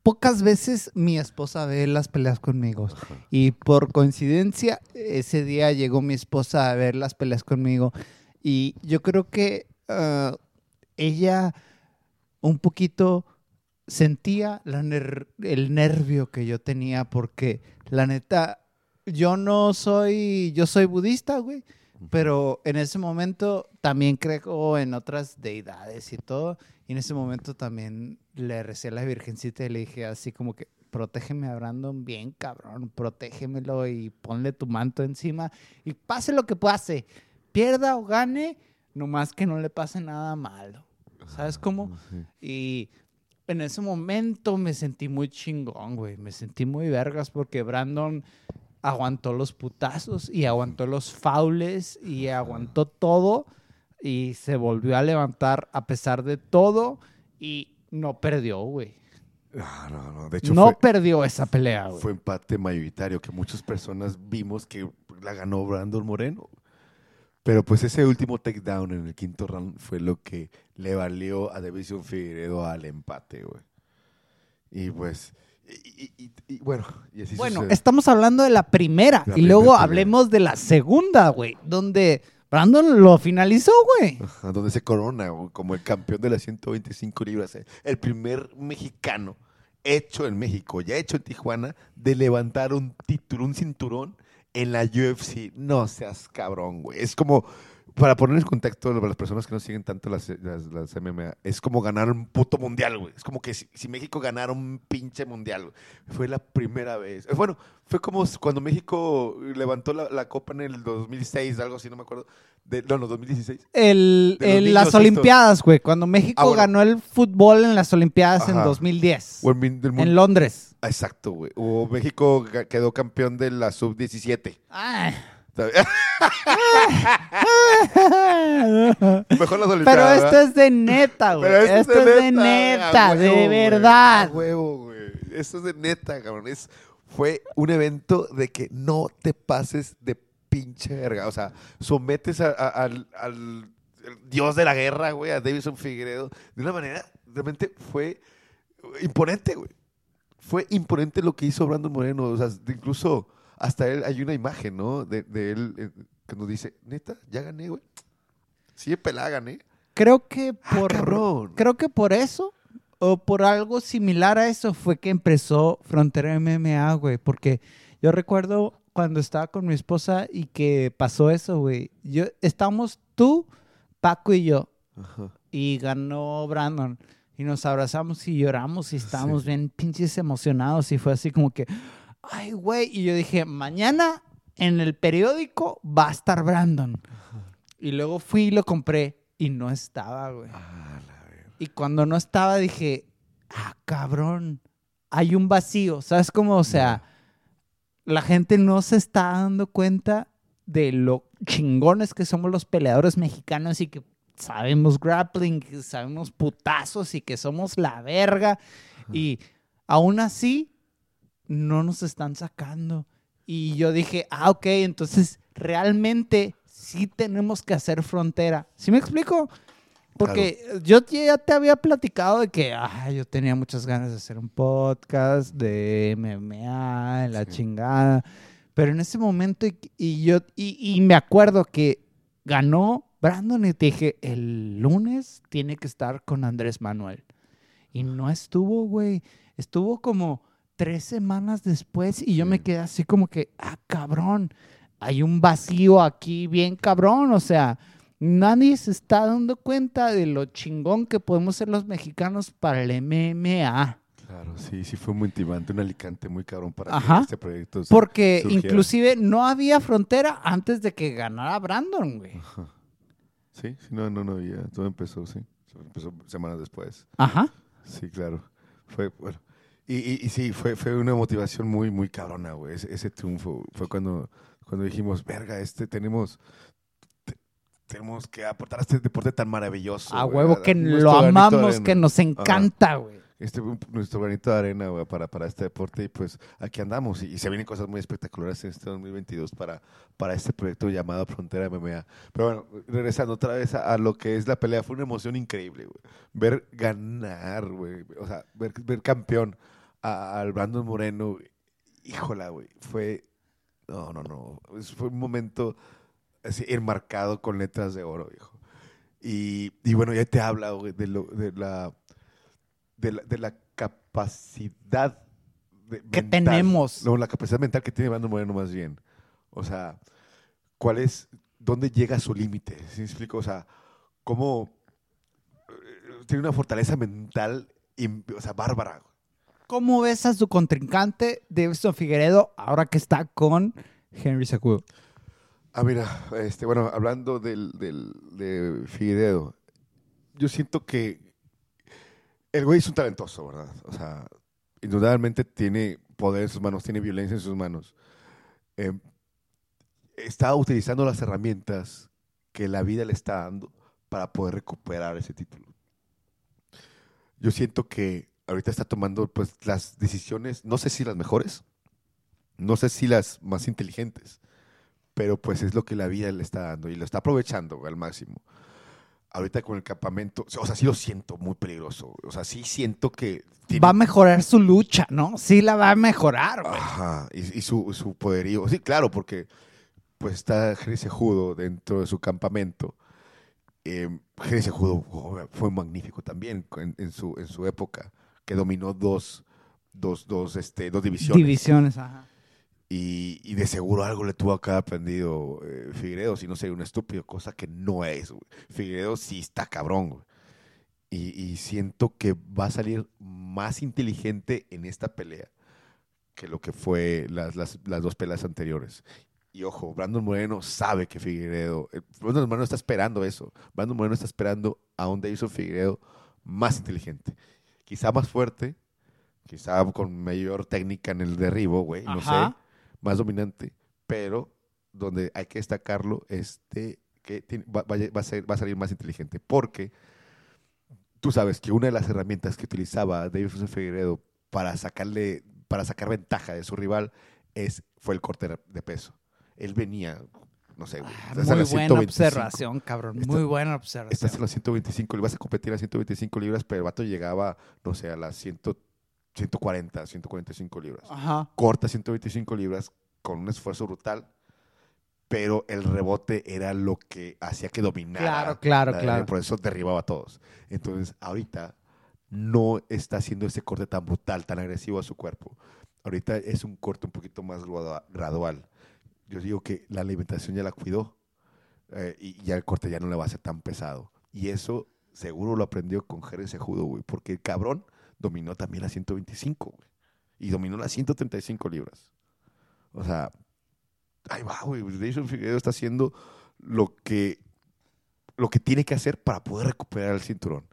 Speaker 2: Pocas veces mi esposa ve las peleas conmigo. Y por coincidencia, ese día llegó mi esposa a ver las peleas conmigo. Y yo creo que ah, ella un poquito sentía la ner- el nervio que yo tenía porque la neta, yo no soy, yo soy budista, güey. Pero en ese momento también creo en otras deidades y todo. Y en ese momento también le recé a la Virgencita y le dije así como que, protégeme a Brandon bien, cabrón. Protégemelo y ponle tu manto encima. Y pase lo que pase, pierda o gane, nomás que no le pase nada malo. ¿Sabes cómo? Y en ese momento me sentí muy chingón, güey. Me sentí muy vergas porque Brandon aguantó los putazos y aguantó los faules y aguantó todo y se volvió a levantar a pesar de todo y no perdió, güey.
Speaker 3: Ah, no, no, de hecho
Speaker 2: No
Speaker 3: fue,
Speaker 2: perdió esa pelea, güey.
Speaker 3: fue empate mayoritario, que muchas personas vimos que la ganó Brandon Moreno. Pero pues ese último takedown en el quinto round fue lo que le valió a Davison Figueredo al empate, güey. Y pues, y, y- y- y bueno, y así
Speaker 2: Bueno,
Speaker 3: sucede.
Speaker 2: estamos hablando de la primera
Speaker 3: La
Speaker 2: y luego
Speaker 3: primera
Speaker 2: hablemos de la segunda, güey, donde Brandon lo finalizó, güey.
Speaker 3: Ajá, donde se corona güey, como el campeón de las 125 libras. eh. El primer mexicano hecho en México, ya hecho en Tijuana, de levantar un título, un cinturón en la UFC. No seas cabrón, güey. Es como, para poner en contexto para las personas que no siguen tanto las, las, las MMA, es como ganar un puto mundial, güey. Es como que si, si México ganara un pinche mundial, güey. Fue la primera vez. Eh, Bueno, fue como cuando México levantó la, la copa en el 2006, algo así, no me acuerdo. De, no, no, 2016.
Speaker 2: El, las
Speaker 3: estos.
Speaker 2: Olimpiadas, güey, cuando México
Speaker 3: Ah, bueno.
Speaker 2: ganó el fútbol en las Olimpiadas en
Speaker 3: Ajá.
Speaker 2: 2010,
Speaker 3: O el min- del mun-
Speaker 2: en Londres.
Speaker 3: Exacto, güey. O México quedó campeón de la sub-17.
Speaker 2: Ay.
Speaker 3: Mejor las
Speaker 2: Pero esto es de neta, güey.
Speaker 3: Pero
Speaker 2: Esto, es de neta, de
Speaker 3: huevo,
Speaker 2: verdad.
Speaker 3: a huevo, güey. Esto es de neta, cabrón. Es, fue un evento de que no te pases de pinche verga. O sea, sometes a- a- al, al- dios de la guerra, güey, a Davison Figueredo, de una manera, realmente fue imponente, güey. Fue imponente lo que hizo Brandon Moreno. O sea, incluso hasta él hay una imagen, ¿no? De, de él eh, que nos dice, neta, ya gané, güey. Sí, pelada gané.
Speaker 2: Creo que
Speaker 3: Ah,
Speaker 2: por
Speaker 3: cabrón.
Speaker 2: creo que por eso o por algo similar a eso fue que empezó Frontera MMA, güey, porque yo recuerdo cuando estaba con mi esposa y que pasó eso, güey. Yo estábamos tú, Paco y yo
Speaker 3: Ajá.
Speaker 2: y ganó Brandon. Y nos abrazamos y lloramos y estábamos bien pinches emocionados y fue así como que, ay, güey. Y yo dije, mañana en el periódico va a estar Brandon. Y luego fui y lo compré y no estaba, güey.
Speaker 3: Ah.
Speaker 2: Y cuando no estaba dije, ah, cabrón, hay un vacío. ¿Sabes cómo? O sea, la gente no se está dando cuenta de lo chingones que somos los peleadores mexicanos y que sabemos grappling, que sabemos putazos y que somos la verga. Y aún así, no nos están sacando. Y yo dije, ah, ok, entonces realmente sí tenemos que hacer frontera. ¿Sí me explico? Porque yo ya te había platicado de que ah, yo tenía muchas ganas de hacer un podcast de MMA, la
Speaker 3: Sí.
Speaker 2: chingada. Pero en ese momento, y, y yo, y, y me acuerdo que ganó Brandon y te dije, el lunes tiene que estar con Andrés Manuel. Y no estuvo, güey. Estuvo como tres semanas después y yo me quedé así como que, ah, cabrón, hay un vacío aquí bien cabrón. O sea, nadie se está dando cuenta de lo chingón que podemos ser los mexicanos para el MMA.
Speaker 3: Claro, sí, sí fue muy intimante, un alicante muy cabrón para
Speaker 2: Ajá.
Speaker 3: que este proyecto
Speaker 2: Porque
Speaker 3: surgiera.
Speaker 2: inclusive no había frontera antes de que ganara Brandon, güey.
Speaker 3: Ajá. Sí, no, no, no había. Todo empezó, sí. Empezó semanas después.
Speaker 2: Ajá.
Speaker 3: Sí, claro. Fue, bueno. Y, y, y sí, fue, fue una motivación muy, muy cabrona, güey. Ese, ese triunfo fue cuando, cuando dijimos, verga, este tenemos... te- tenemos que aportar a este deporte tan maravilloso.
Speaker 2: A
Speaker 3: güey,
Speaker 2: huevo
Speaker 3: a-
Speaker 2: que lo amamos, que nos encanta, güey.
Speaker 3: Este nuestro granito de arena güey, para, para este deporte y pues aquí andamos y, se vienen cosas muy espectaculares en este 2022 para, para este proyecto llamado Frontera MMA. Pero bueno, regresando otra vez a, lo que es la pelea, fue una emoción increíble, güey. Ver ganar, güey, o sea, ver, ver campeón al Brandon Moreno, híjola, güey, fue, no, no, no, fue un momento así enmarcado con letras de oro, viejo. Y, y bueno, ya te habla güey, de, lo, de la de la, de la capacidad de-
Speaker 2: Que
Speaker 3: mental.
Speaker 2: tenemos.
Speaker 3: No, la capacidad mental que tiene Brandon Moreno más bien. O sea, ¿cuál es, dónde llega su límite? ¿Sí me explico? O sea, cómo eh, tiene una fortaleza mental, o sea, bárbara.
Speaker 2: ¿Cómo ves a su contrincante, Davidson Figueredo, ahora que está con Henry Cejudo?
Speaker 3: Ah, mira, este, bueno, hablando del, del, de Figueiredo, yo siento que el güey es un talentoso, ¿verdad? O sea, indudablemente tiene poder en sus manos, tiene violencia en sus manos. Eh, está utilizando las herramientas que la vida le está dando para poder recuperar ese título. Yo siento que ahorita está tomando pues las decisiones, no sé si las mejores, no sé si las más inteligentes, pero pues es lo que la vida le está dando y lo está aprovechando al máximo. Ahorita con el campamento, o sea, sí lo siento muy peligroso. O sea, sí siento que tiene-
Speaker 2: Va a mejorar su lucha, ¿no? Sí la va a mejorar.
Speaker 3: Ajá, y, y su, su poderío. Sí, claro, porque pues está Jerry Sejudo dentro de su campamento. Eh, oh, fue magnífico también en, en su, en su época, que dominó dos, dos, dos, este, dos divisiones.
Speaker 2: Divisiones, ajá.
Speaker 3: Y, y de seguro algo le tuvo haber aprendido eh, Figueredo, si no sería un estúpido, cosa que no es. güey. Figueredo sí está cabrón. güey. Y, siento que va a salir más inteligente en esta pelea que lo que fue las, las, las dos peleas anteriores. Y ojo, Brandon Moreno sabe que Figueredo, eh, Brandon Moreno está esperando eso. Brandon Moreno está esperando a un Davison Figueredo más inteligente. Quizá más fuerte, quizá con mayor técnica en el derribo, güey, no sé. Más dominante, pero donde hay que destacarlo, este, que tiene- va, va a- va a ser- va a salir más inteligente, porque tú sabes que una de las herramientas que utilizaba David Figueredo para sacarle, para sacar ventaja de su rival es, fue el corte de- de peso. Él venía, no sé, güey,
Speaker 2: Ah,
Speaker 3: estás
Speaker 2: muy buena
Speaker 3: 125,
Speaker 2: observación, cabrón.
Speaker 3: Está-
Speaker 2: muy buena
Speaker 3: Estás
Speaker 2: observación.
Speaker 3: en las 125, le vas a competir a 125 libras, pero el vato llegaba, no sé, a las 100 140, 145 libras
Speaker 2: Ajá.
Speaker 3: corta 125 libras con un esfuerzo brutal, pero el rebote era lo que hacía que dominara.
Speaker 2: Claro, claro,
Speaker 3: la-
Speaker 2: claro.
Speaker 3: Por eso derribaba a todos. Entonces, ahorita no está haciendo ese corte tan brutal, tan agresivo a su cuerpo. Ahorita es un corte un poquito más gradua- gradual. Yo digo que la alimentación ya la cuidó eh, y ya el corte ya no le va a ser tan pesado. Y eso seguro lo aprendió con Jerry Sejudo, güey, porque el cabrón dominó también la 125, güey, y dominó las 135 libras. O sea, ahí va, güey. Jason Figueredo está haciendo lo que, lo que tiene que hacer para poder recuperar el cinturón.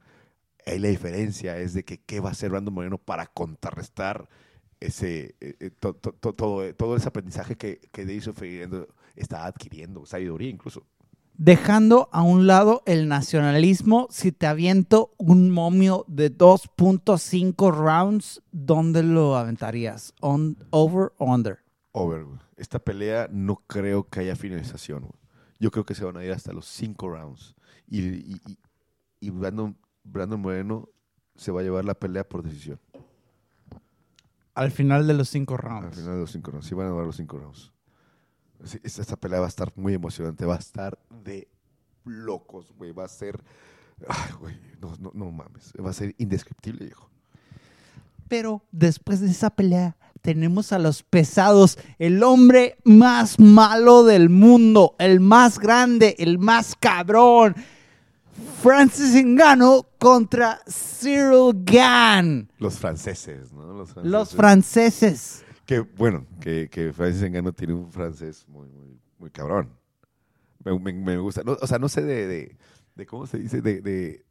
Speaker 3: Ahí la diferencia es de que qué va a hacer Brandon Moreno para contrarrestar ese, eh, eh, to- to- to- todo, todo ese aprendizaje que, que Jason Figueredo está adquiriendo, sabiduría incluso.
Speaker 2: Dejando a un lado el nacionalismo, si te aviento un momio de 2.5 rounds, ¿dónde lo aventarías? On, ¿Over o under?
Speaker 3: Over, güey. Esta pelea no creo que haya finalización, güey. Yo creo que se van a ir hasta los cinco rounds. Y, y, y- y Brandon, Brandon Moreno se va a llevar la pelea por decisión.
Speaker 2: Al final de los 5
Speaker 3: Al
Speaker 2: rounds.
Speaker 3: final de los cinco rounds. Sí van a dar los cinco rounds. Esta, esta pelea va a estar muy emocionante. Va a estar de locos, güey. Va a ser... Ay, güey. No, no, no mames. Va a ser indescriptible, viejo.
Speaker 2: Pero después de esa pelea, tenemos a los pesados, el hombre más malo del mundo, el más grande, el más cabrón. Francis Ngannou contra Cyril Gann.
Speaker 3: Los franceses, ¿no? Los franceses.
Speaker 2: Los franceses.
Speaker 3: Que bueno, que, que Francis Ngannou tiene un francés muy, muy, muy cabrón. Me, me- me gusta. No, o sea, no sé de, de, de cómo se dice, de, de,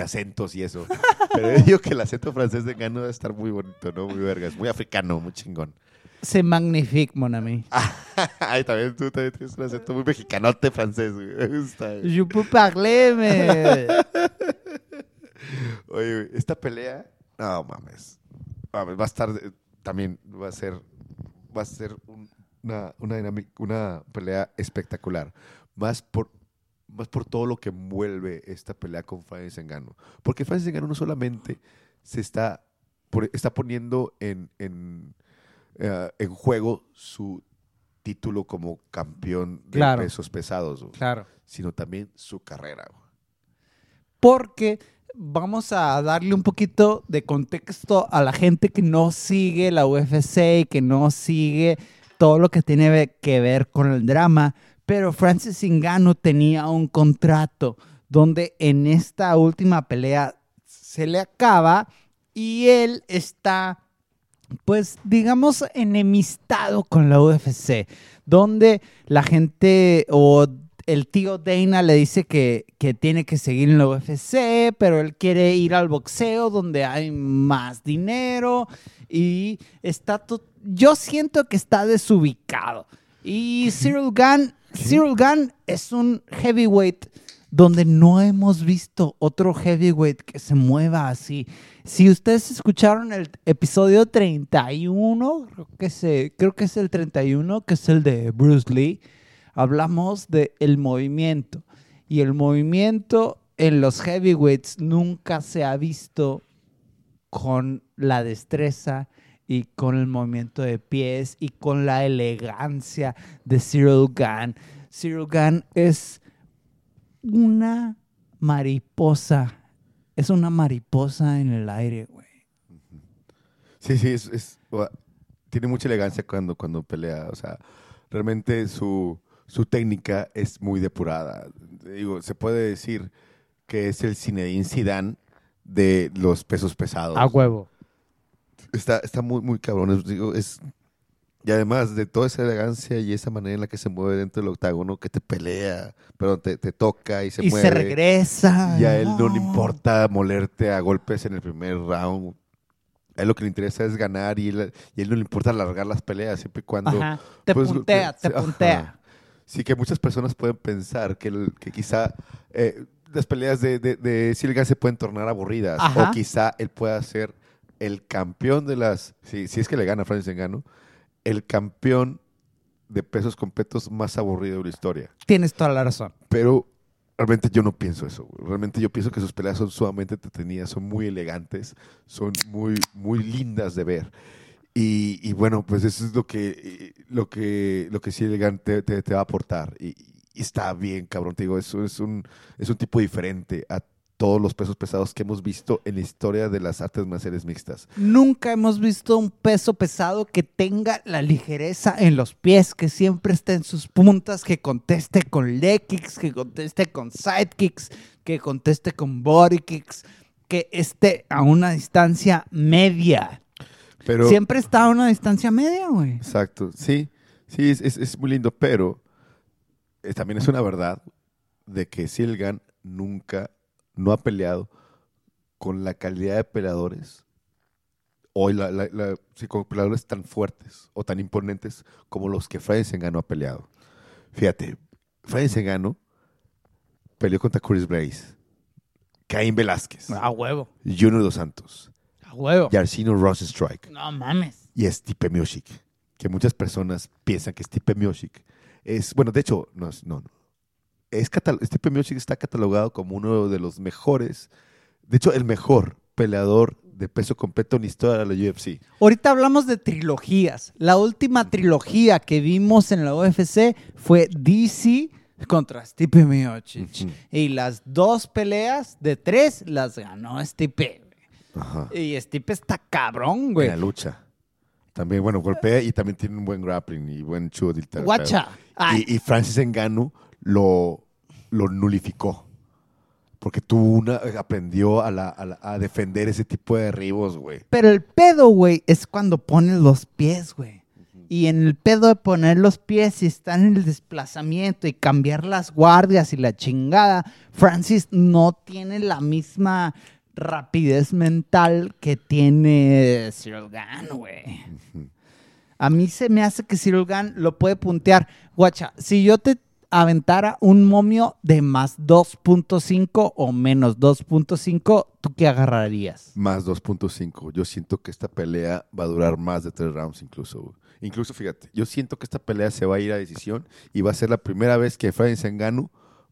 Speaker 3: acentos y eso. Pero yo digo que el acento francés de Ngannou debe estar muy bonito, ¿no? Muy vergas, muy africano, muy chingón.
Speaker 2: C'est magnifique, mon ami.
Speaker 3: Ay, también tú también tienes un acento muy mexicanote francés, güey. Me gusta.
Speaker 2: Je peux parler, mais...
Speaker 3: Oye, güey, esta pelea, no mames. Mames, Va a estar también, va a ser, va a ser un- una, una dinámica, una pelea espectacular. Más por, más por todo lo que envuelve esta pelea con Francis Ngannou. Porque Francis Ngannou no solamente se está, por- está poniendo en, en, eh, en juego su título como campeón de
Speaker 2: Claro.
Speaker 3: pesos pesados,
Speaker 2: Claro.
Speaker 3: sino también su carrera.
Speaker 2: porque vamos a darle un poquito de contexto a la gente que no sigue la UFC y que no sigue todo lo que tiene que ver con el drama. Pero Francis Ngannou tenía un contrato donde en esta última pelea se le acaba y él está, pues digamos, enemistado con la UFC, donde la gente o el tío Dana le dice que, que tiene que seguir en la UFC, pero él quiere ir al boxeo donde hay más dinero y está to- yo siento que está desubicado. Y Cyril Gunn, Cyril Gunn es un heavyweight donde no hemos visto otro heavyweight que se mueva así. Si ustedes escucharon el episodio 31, creo que, se, creo que es el 31, que es el de Bruce Lee, hablamos del el movimiento. Y el movimiento en los heavyweights nunca se ha visto con la destreza y con el movimiento de pies y con la elegancia de Cyril Gunn. Cyril Gunn es una mariposa. Es una mariposa en el aire, güey.
Speaker 3: Sí, sí, es, tiene mucha elegancia cuando, cuando pelea. O sea, realmente su, su técnica es muy depurada. Digo, se puede decir que es el Zinedine Zidane de los pesos pesados.
Speaker 2: huevo.
Speaker 3: Está, está muy, muy cabrón. Es- digo, es, y además de toda esa elegancia y esa manera en la que se mueve dentro del octágono, que te pelea, pero te, te toca y se
Speaker 2: y
Speaker 3: mueve.
Speaker 2: se regresa.
Speaker 3: Y a él no le importa molerte a golpes en el primer round. A él lo que le interesa es ganar y, él, y a él no le importa alargar las peleas siempre y cuando...
Speaker 2: Ajá. Te
Speaker 3: pues,
Speaker 2: puntea, te
Speaker 3: ajá.
Speaker 2: puntea.
Speaker 3: Sí, que muchas personas pueden pensar que, el- que quizá eh, las peleas de, de, de Silgan se pueden tornar aburridas.
Speaker 2: Ajá.
Speaker 3: O quizá él pueda ser el campeón de las... Si, si es que le gana a Francis Ngannou, el campeón de pesos completos más aburrido de la historia.
Speaker 2: Tienes toda la razón.
Speaker 3: Pero realmente yo no pienso eso. Realmente yo pienso que sus peleas son sumamente entretenidas, son muy elegantes, son muy, muy lindas de ver. Y, bueno, pues eso es lo que, eh, lo que, lo que sí elegante te, te va a aportar. Y, está bien, cabrón, te digo, eso es un, es un tipo diferente a todos los pesos pesados que hemos visto en la historia de las artes marciales mixtas.
Speaker 2: Nunca hemos visto un peso pesado que tenga la ligereza en los pies, que siempre esté en sus puntas, que conteste con leg kicks, que conteste con side kicks, que conteste con body kicks, que esté a una distancia media.
Speaker 3: Pero,
Speaker 2: Siempre está a una distancia media, güey.
Speaker 3: Exacto, sí, sí, es, es- es muy lindo, pero eh, también es una verdad de que Silgan nunca, no ha peleado con la calidad de peleadores, o la, la- la- sí, con peleadores tan fuertes o tan imponentes como los que Francis Ngannou ha peleado. Fíjate, Francis Ngannou peleó contra Chris Brace, Caín Velázquez,
Speaker 2: A huevo.
Speaker 3: Junior Dos Santos,
Speaker 2: Huevo.
Speaker 3: Yarcino Rosenstrike,
Speaker 2: No mames.
Speaker 3: y Stipe Miocic, que muchas personas piensan que Stipe Miocic es, bueno, de hecho, no, no. Es catal- Stipe está catalogado como uno de los mejores, de hecho, el mejor peleador de peso completo en la historia de la UFC.
Speaker 2: Ahorita hablamos de trilogías. La última trilogía que vimos en la UFC fue DC contra Stipe Miocic. Y las dos peleas de tres las ganó Stipe.
Speaker 3: Ajá.
Speaker 2: Y Stipe está cabrón,
Speaker 3: En
Speaker 2: güey.
Speaker 3: la lucha. También, bueno, golpea y también tiene un buen grappling y buen tal,
Speaker 2: Guacha.
Speaker 3: Y, y Francis Ngannou lo, lo nulificó. Porque tuvo una, aprendió a, la- a la- a defender ese tipo de derribos, güey.
Speaker 2: Pero el pedo, güey, es cuando pones los pies, güey. Y en el pedo de poner los pies y estar en el desplazamiento y cambiar las guardias y la chingada, Francis no tiene la misma rapidez mental que tiene Cyril Gane, güey. A mí se me hace que Cyril Gane lo puede puntear. Guacha, si yo te aventara un momio de más 2.5 o menos 2.5, ¿tú qué agarrarías?
Speaker 3: Más 2.5. Yo siento que esta pelea va a durar más de tres rounds incluso. Incluso, fíjate, yo siento que esta pelea se va a ir a decisión y va a ser la primera vez que Francis Ngannou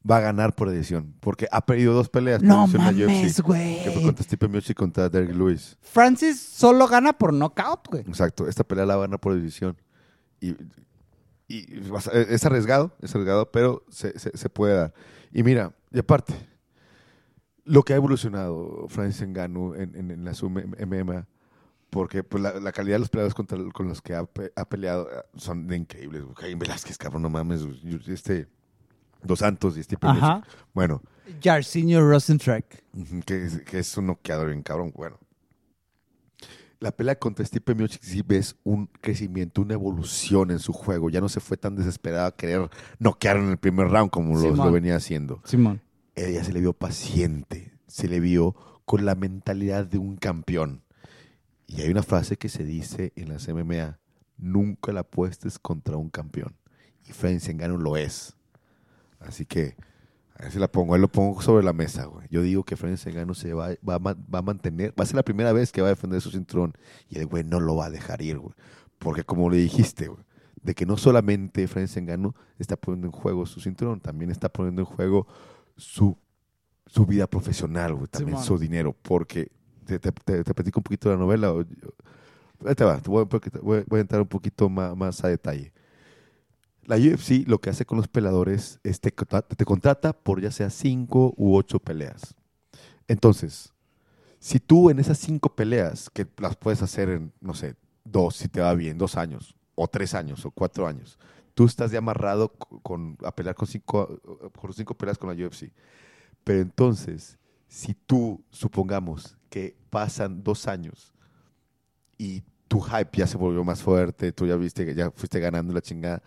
Speaker 3: va a ganar por decisión. Porque ha perdido dos peleas
Speaker 2: No mames, güey.
Speaker 3: Que fue contra Stipe Miocic y contra Derek Lewis.
Speaker 2: Francis solo gana por knockout, güey.
Speaker 3: Exacto, esta pelea la va a ganar por decisión. Y, y a- es arriesgado, es arriesgado, pero se, se- se puede dar. Y mira, y aparte, lo que ha evolucionado Francis Ngannou en, en, en la MMA, porque pues, la, la calidad de los peleadores contra, con los que ha peleado eh, son de increíbles. Caín Velázquez, cabrón, no mames. Este, Dos Santos y este
Speaker 2: Ajá.
Speaker 3: Bueno,
Speaker 2: Jarcinho Rosentrack.
Speaker 3: Que, es- que es un noqueador bien cabrón. Bueno, la pelea contra Stipe Miocic sí ves un crecimiento, una evolución en su juego. Ya no se fue tan desesperado a querer noquear en el primer round como lo,
Speaker 2: Simón.
Speaker 3: lo venía haciendo.
Speaker 2: Simón.
Speaker 3: Ella se le vio paciente, se le vio con la mentalidad de un campeón. Y hay una frase que se dice en las MMA, nunca la apuestes contra un campeón. Y Francis Ngannou lo es. Así que, a ver si la pongo, ahí lo pongo sobre la mesa, güey. Yo digo que Francis Ngannou se va, va, va a mantener, va a ser la primera vez que va a defender su cinturón. Y el güey no lo va a dejar ir, güey. Porque como le dijiste, güey, de que no solamente Francis Ngannou está poniendo en juego su cinturón, también está poniendo en juego su, su vida profesional, güey, también su dinero, porque te, te, te- te platico un poquito de la novela. Ahí te va, te voy, a- voy voy a entrar un poquito más, más a detalle. La UFC lo que hace con los peleadores es te, te contrata por ya sea cinco u ocho peleas. Entonces, si tú en esas cinco peleas, que las puedes hacer en, no sé, dos, si te va bien, dos años, o tres años, o cuatro años, tú estás ya amarrado co- con, a pelear con cinco, con cinco peleas con la UFC. Pero entonces, si tú, supongamos que pasan dos años y tu hype ya se volvió más fuerte, tú ya viste que ya fuiste ganando la chingada,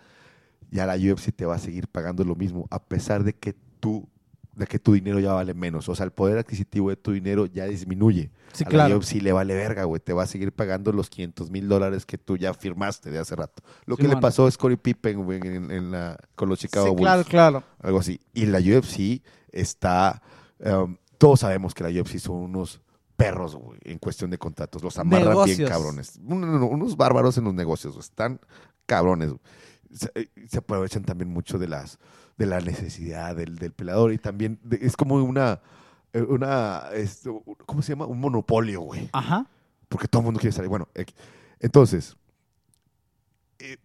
Speaker 3: ya la UFC te va a seguir pagando lo mismo, a pesar de que tú de que tu dinero ya vale menos. O sea, el poder adquisitivo de tu dinero ya disminuye.
Speaker 2: Sí,
Speaker 3: a
Speaker 2: claro.
Speaker 3: la UFC le vale verga, güey. Te va a seguir pagando los 500 mil dólares que tú ya firmaste de hace rato. Lo que le pasó a Scottie Pippen güey, en, en la, con los Chicago
Speaker 2: Sí,
Speaker 3: Bulls.
Speaker 2: claro, claro.
Speaker 3: Algo así. Y la UFC está... um, todos sabemos que la UFC son unos perros, güey, en cuestión de contratos. Los amarran bien cabrones. Un- un- Unos bárbaros en los negocios. güey. Están cabrones. güey. Se, eh, se aprovechan también mucho de las de la necesidad del, del peleador y también de- es como una eh, una esto, ¿cómo se llama? un monopolio, güey
Speaker 2: Ajá.
Speaker 3: porque todo el mundo quiere salir. Bueno, eh, entonces, eh,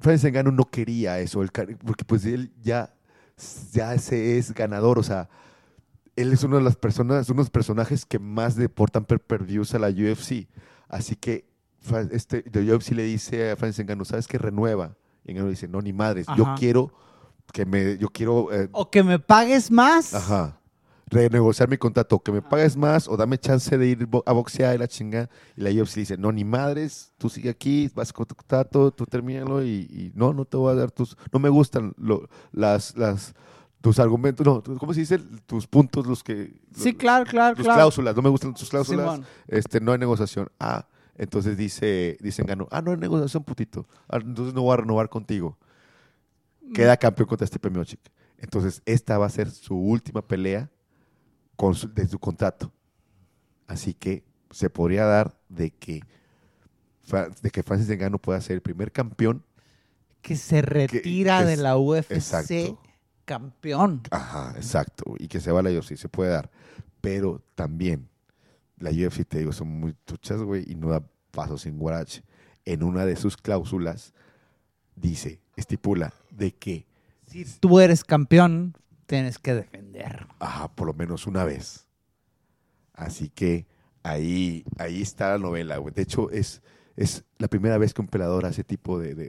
Speaker 3: Francis Ngannou no quería eso, el porque pues él ya, ya se es ganador, o sea, él es uno de las personas, unos personajes que más deportan per, per views a la UFC. Así que este, de UFC le dice a Francis Ngannou, ¿sabes qué? Renueva. Y Ngannou dice, no, ni madres, yo quiero que me, yo quiero, eh,
Speaker 2: O que me pagues más.
Speaker 3: ajá, renegociar mi contrato, que me pagues más o dame chance de ir a boxear y la chinga. Y la UFC dice, no, ni madres, tú sigue aquí, vas con tu contrato, tú termínalo y, y no, no te voy a dar tus, no me gustan lo- las, las, tus argumentos, no, ¿cómo se dice? Tus puntos, los que...
Speaker 2: Sí, claro, claro,
Speaker 3: tus
Speaker 2: claro.
Speaker 3: cláusulas, no me gustan tus cláusulas,
Speaker 2: Simón.
Speaker 3: este, no hay negociación. Ah, entonces dice, dicen Gano, ah, no hay negociación, putito. Ah, entonces no voy a renovar contigo. Queda campeón contra este Miocic. Entonces, esta va a ser su última pelea con su- de su contrato. Así que se podría dar de que, de que Francis Ngannou pueda ser el primer campeón.
Speaker 2: Que se retira
Speaker 3: que
Speaker 2: de
Speaker 3: es-
Speaker 2: la UFC
Speaker 3: exacto.
Speaker 2: campeón.
Speaker 3: Ajá, exacto. Y que se va a la UFC, se puede dar. Pero también, la UFC, te digo, son muy truchas, güey, y no da paso sin guarache. En una de sus cláusulas dice, estipula, de que,
Speaker 2: Si tú eres campeón, tienes que defender.
Speaker 3: ajá, por lo menos una vez. Así que ahí, ahí está la novela, güey. De hecho, es, es la primera vez que un peleador hace tipo de, de,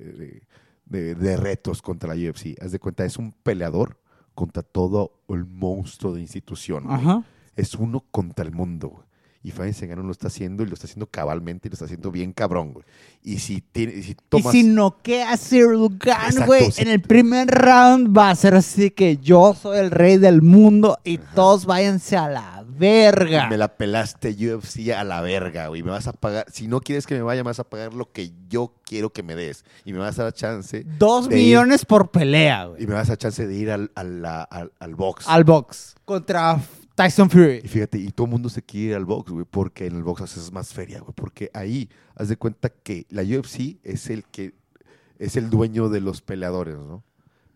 Speaker 3: de- de- retos contra la UFC. Haz de cuenta, es un peleador contra todo el monstruo de institución.
Speaker 2: Ajá.
Speaker 3: es uno contra el mundo. Y Francis Ngannou lo está haciendo y lo está haciendo cabalmente y lo está haciendo bien cabrón, güey. Y si, tiene, y si tomas...
Speaker 2: Y si noquea a Gane,
Speaker 3: Exacto,
Speaker 2: güey, en el primer round va a ser así que yo soy el rey del mundo y todos váyanse a la verga.
Speaker 3: Me la pelaste UFC a la verga, güey. Me vas a pagar... Si no quieres que me vaya, me vas a pagar lo que yo quiero que me des. Y me vas a dar chance...
Speaker 2: Dos
Speaker 3: ir-
Speaker 2: millones por pelea,
Speaker 3: y
Speaker 2: güey.
Speaker 3: me vas a dar chance de ir al, al, la- al- al box.
Speaker 2: Al box contra Tyson Fury.
Speaker 3: Y fíjate, y todo el mundo se quiere ir al box, güey, porque en el box haces más feria, güey. Porque ahí, haz de cuenta que la UFC es el que es el dueño de los peleadores, ¿no?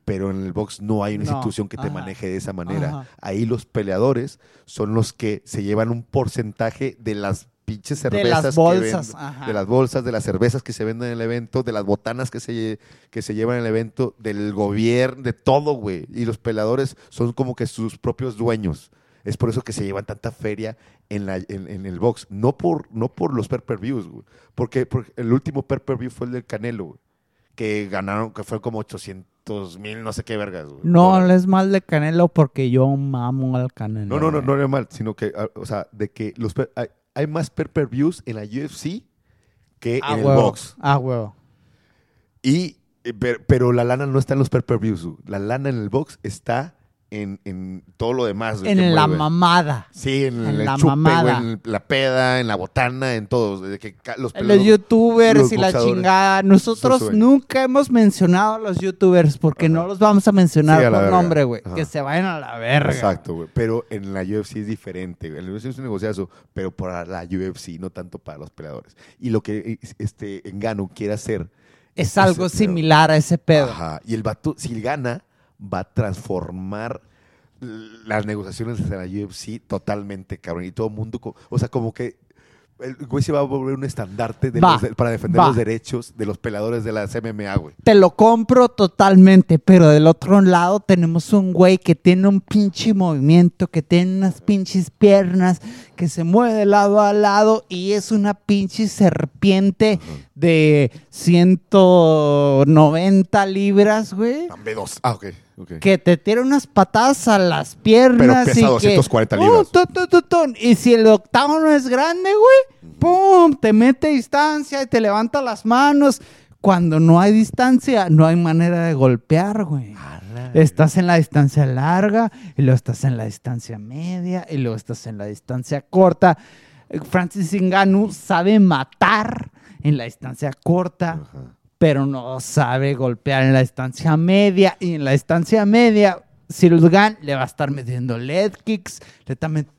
Speaker 3: Pero en el box no hay una
Speaker 2: No,
Speaker 3: institución que te
Speaker 2: ajá,
Speaker 3: maneje de esa manera.
Speaker 2: ajá.
Speaker 3: Ahí los peleadores son los que se llevan un porcentaje de las pinches
Speaker 2: De
Speaker 3: cervezas
Speaker 2: las
Speaker 3: que
Speaker 2: bolsas,
Speaker 3: venden-
Speaker 2: ajá.
Speaker 3: de las bolsas, de las cervezas que se venden en el evento, de las botanas que se, que se llevan en el evento, del gobierno, de todo, güey. Y los peleadores son como que sus propios dueños. Es por eso que se llevan tanta feria en, la, en, en el box. No por, no por los per-per-views, güey. Porque, porque el último per-per-view fue el del Canelo, güey. Que ganaron, que fue como 800 mil, no sé qué vergas, güey.
Speaker 2: No
Speaker 3: Dólares.
Speaker 2: hables mal de Canelo porque yo mamo al Canelo.
Speaker 3: No, no, no, no era mal, sino que, ah, o sea, de que los per- hay, hay más per-per-views en la UFC que
Speaker 2: Ah,
Speaker 3: en el box.
Speaker 2: Ah, huevo.
Speaker 3: Y, eh, per- pero, la lana no está en los per-per-views. güey. La lana en el box está en, en todo lo demás. que
Speaker 2: En la
Speaker 3: mueve.
Speaker 2: mamada.
Speaker 3: Sí, en,
Speaker 2: en
Speaker 3: el
Speaker 2: la
Speaker 3: chupe,
Speaker 2: mamada.
Speaker 3: güey, en la peda, en la botana, en todo. Que los,
Speaker 2: youtubers
Speaker 3: los
Speaker 2: y la chingada. Nosotros nunca hemos mencionado a los youtubers porque
Speaker 3: Ajá.
Speaker 2: no los vamos a mencionar
Speaker 3: Sí, a
Speaker 2: por nombre, güey. Que se vayan a la verga.
Speaker 3: Exacto, güey. Pero en la UFC es diferente. güey. En la UFC es un negociazo, pero para la UFC, no tanto para los peleadores. Y lo que este Engano quiere hacer
Speaker 2: Es algo similar a ese pedo.
Speaker 3: Ajá. Y el vato, si gana, va a transformar las negociaciones de la UFC totalmente, cabrón. Y todo el mundo, o sea, como que el güey se va a volver un estandarte de
Speaker 2: Va,
Speaker 3: los de- para defender
Speaker 2: va.
Speaker 3: los derechos de los peleadores de las MMA, güey.
Speaker 2: Te lo compro totalmente, pero del otro lado tenemos un güey que tiene un pinche movimiento, que tiene unas pinches piernas, que se mueve de lado a lado y es una pinche serpiente de 190 libras, güey.
Speaker 3: Dame dos. Ah, ok.
Speaker 2: Que te tira unas patadas a las piernas.
Speaker 3: pesa
Speaker 2: y que-
Speaker 3: 240
Speaker 2: ¡Uh,
Speaker 3: libras.
Speaker 2: tu, tu, tu, tu! Y si el octágono es grande, güey, ¡pum! Te mete distancia y te levanta las manos. Cuando no hay distancia, no hay manera de golpear, güey. Estás en la distancia larga y luego estás en la distancia media y luego estás en la distancia corta. Francis Ngannou sabe matar en la distancia corta,
Speaker 3: Ajá.
Speaker 2: Pero no sabe golpear en la distancia media. Y en la distancia media, Cyril Gane le va a estar metiendo leg kicks,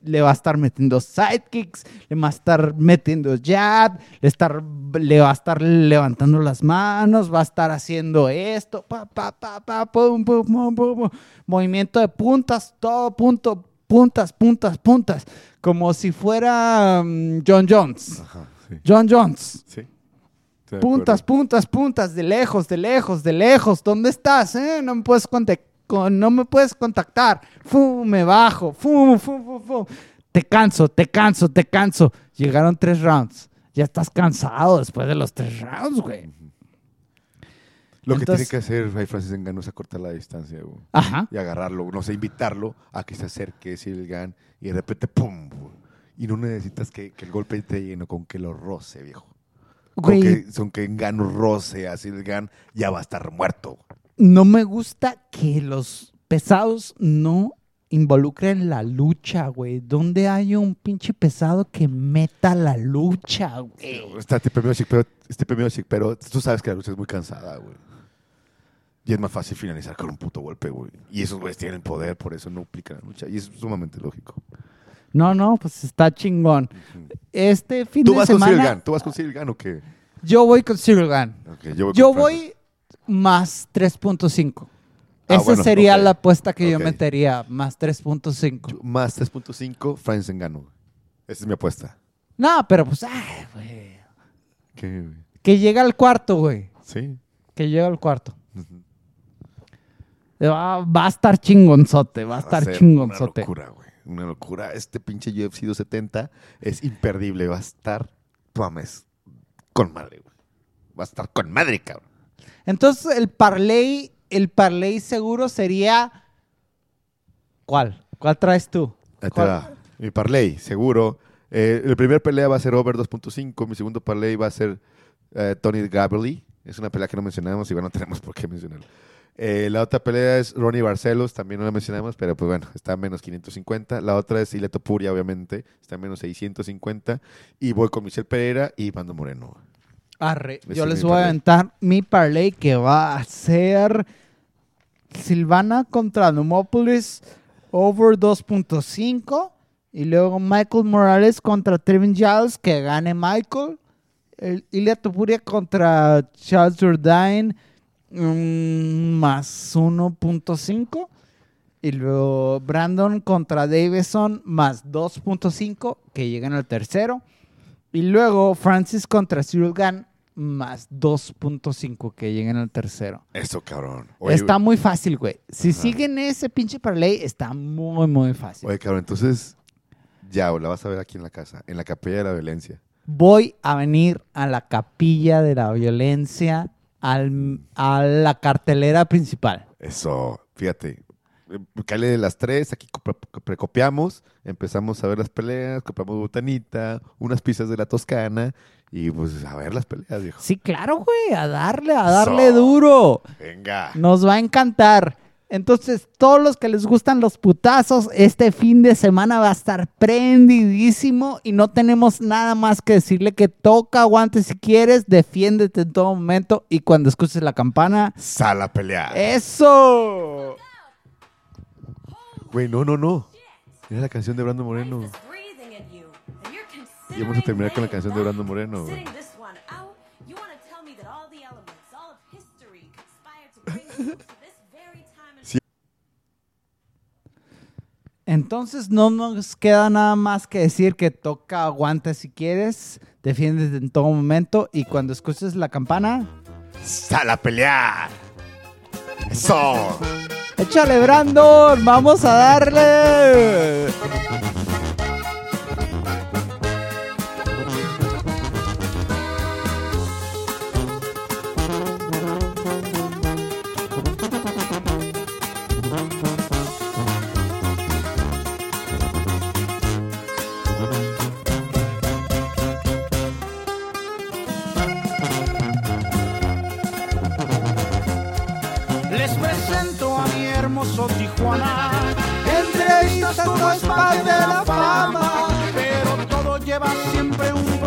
Speaker 2: le, va a estar metiendo side kicks, le va a estar metiendo jab, le, estar, le va a estar levantando las manos, va a estar haciendo esto, pa, pa, pa, pa, pum, pum, pum, pum, pum. movimiento de puntas, todo punto, puntas, puntas, puntas, como si fuera mm, John Jones.
Speaker 3: Ajá, sí.
Speaker 2: John Jones.
Speaker 3: Sí. De
Speaker 2: Puntas, puntas, puntas, de lejos, de lejos, de lejos. ¿Dónde estás? eh? No me puedes con- no me puedes contactar. Fu, me bajo. Fu, fu, fu, fu. Te canso, te canso, te canso. Llegaron tres rounds. Ya estás cansado después de los tres rounds, güey.
Speaker 3: Lo que tiene que hacer Ray Francis Engano es acortar la distancia, güey.
Speaker 2: Ajá.
Speaker 3: Y agarrarlo, no sé, invitarlo a que se acerque, decir el GAN, y de repente, ¡pum! güey. Y no necesitas que, que el golpe esté lleno, con que lo roce, viejo. Con
Speaker 2: Güey,
Speaker 3: que, Engano roce así el GAN, ya va a estar muerto.
Speaker 2: no me gusta que los pesados no involucren la lucha, güey. ¿Dónde hay un pinche pesado que meta la lucha, güey?
Speaker 3: Está Stipe Miocic, pero, Stipe Miocic, pero tú sabes que la lucha es muy cansada, güey. Y es más fácil finalizar con un puto golpe, güey. Y esos güeyes tienen poder, por eso no aplican la lucha. Y es sumamente lógico.
Speaker 2: No, no, pues está chingón. Este fin
Speaker 3: ¿Tú
Speaker 2: de
Speaker 3: vas con
Speaker 2: semana
Speaker 3: Gunn? ¿Tú vas con Cyril Gunn o qué?
Speaker 2: yo voy con Cyril Gunn.
Speaker 3: Ok, yo voy,
Speaker 2: Yo
Speaker 3: con
Speaker 2: voy más 3.5.
Speaker 3: Ah,
Speaker 2: Esa
Speaker 3: bueno,
Speaker 2: sería la apuesta que yo metería, más 3.5.
Speaker 3: Yo- Más 3.5, Francis Engano. Esa es mi apuesta.
Speaker 2: No, pero pues, ay, güey.
Speaker 3: ¿Qué, güey?
Speaker 2: Que llega al cuarto, güey.
Speaker 3: Sí.
Speaker 2: Que llega al cuarto. Va, va a estar chingonzote, va a
Speaker 3: Va a
Speaker 2: estar
Speaker 3: ser
Speaker 2: chingonzote.
Speaker 3: Una locura, güey. Una locura. Este pinche UFC 270 es imperdible. Va a estar, mames, con madre, güey. Va a estar con madre, cabrón.
Speaker 2: Entonces, el parlay, el parlay seguro sería. ¿Cuál? ¿Cuál traes tú?
Speaker 3: Ahí te va. Mi parlay, seguro. Eh, el primer pelea va a ser over 2.5. Mi segundo parlay va a ser eh, Tony Gabelli. Es una pelea que no mencionamos y bueno, no tenemos por qué mencionarlo. Eh, la otra pelea es Ronnie Barcelos, también no la mencionamos, pero pues bueno, está a menos 550. La otra es Ileto Puria, obviamente, está a menos 650. Y voy con Michelle Pereira y Mando Moreno.
Speaker 2: Arre,
Speaker 3: Ese
Speaker 2: yo
Speaker 3: es
Speaker 2: les voy a aventar mi parlay que va a ser Silvana contra Numopolis over 2.5 y luego Michael Morales contra Trevin Giles que gane Michael. El Ilia Topuria contra Charles Jourdain más 1.5 y luego Brandon contra Davison más 2.5 que llegan al tercero. Y luego Francis contra Cyril Gunn más 2.5 que lleguen al tercero.
Speaker 3: Eso, cabrón. Oye,
Speaker 2: está muy fácil, güey. Si
Speaker 3: Ajá.
Speaker 2: siguen ese pinche parlay, está muy, muy fácil.
Speaker 3: Oye, cabrón, entonces ya, la vas a ver aquí en la casa, en la capilla de la violencia.
Speaker 2: Voy a venir a la capilla de la violencia, al- a la cartelera principal.
Speaker 3: Eso, fíjate. Cáele de las tres, aquí co- pre- precopiamos, empezamos a ver las peleas, compramos botanita, unas pizzas de la Toscana y pues a ver las peleas, viejo.
Speaker 2: Sí, claro, güey, a darle, a darle
Speaker 3: Eso.
Speaker 2: duro.
Speaker 3: Venga.
Speaker 2: Nos va a encantar. Entonces, todos los que les gustan los putazos, este fin de semana va a estar prendidísimo y no tenemos nada más que decirle que toca, aguante si quieres, defiéndete en todo momento y cuando escuches la campana,
Speaker 3: Sal a pelear.
Speaker 2: ¡eso!
Speaker 3: Güey, no, no, no. Mira la canción de Brando Moreno. Y vamos a terminar con la canción de Brando Moreno. güey.
Speaker 2: Entonces no nos queda nada más que decir que toca, aguante si quieres, defiéndete en todo momento y cuando escuches la campana,
Speaker 3: Sal a pelear. Eso.
Speaker 2: échale Brandon, vamos a darle.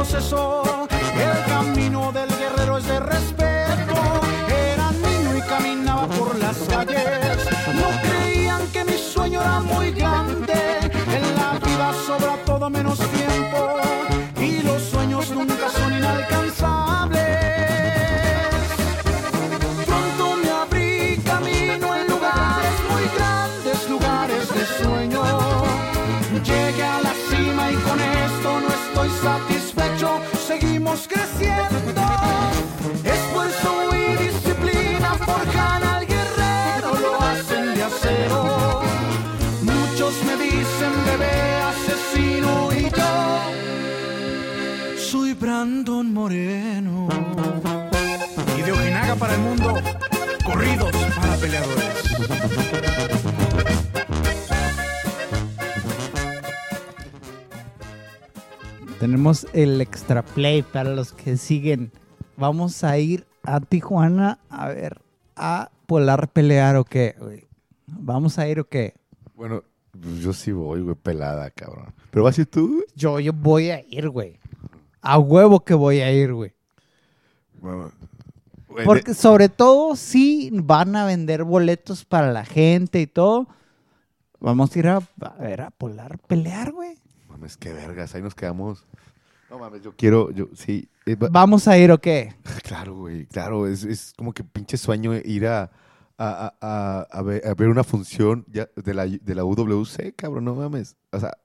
Speaker 5: Siempre corridos para peleadores.
Speaker 2: Tenemos el extra play para los que siguen. Vamos a ir a Tijuana a ver a Polar pelear o qué. güey? Vamos a ir o qué.
Speaker 3: Bueno, yo sí voy, güey, pelada, cabrón. ¿Pero vas a ir tú, güey?
Speaker 2: Yo, yo voy a ir, güey. A huevo que voy a ir, güey.
Speaker 3: Bueno, güey,
Speaker 2: Porque sobre todo si van a vender boletos para la gente y todo. Vamos a ir a, a ver a Polar pelear, güey.
Speaker 3: Mames, qué vergas, ahí nos quedamos. No mames, yo quiero, yo, sí. eh, va-
Speaker 2: Vamos a ir o qué.
Speaker 3: Claro, güey, claro, es, es como que pinche sueño ir a, a, a- a- a ver, a ver una función ya de, la, de la UWC, cabrón, no mames. O sea,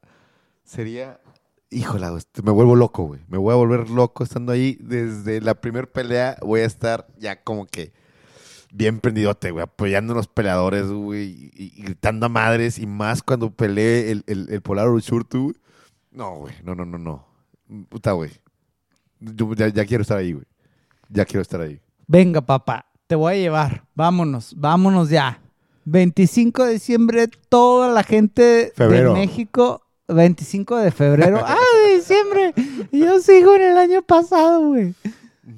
Speaker 3: sería, híjola, me vuelvo loco, güey. Me voy a volver loco estando ahí. Desde la primer pelea voy a estar ya como que bien prendidote, güey, apoyando a los peleadores, güey, y, gritando a madres, y más cuando peleé el, el, el Polar güey. No, güey, no, no, no, no. Puta, güey. Yo ya, ya quiero estar ahí, güey. Ya quiero estar ahí.
Speaker 2: Venga, papá, te voy a llevar. Vámonos, vámonos ya. 25 de diciembre, toda la gente
Speaker 3: Febrero.
Speaker 2: de México. 25 de febrero. ¡Ah, de diciembre! Yo sigo en el año pasado, güey.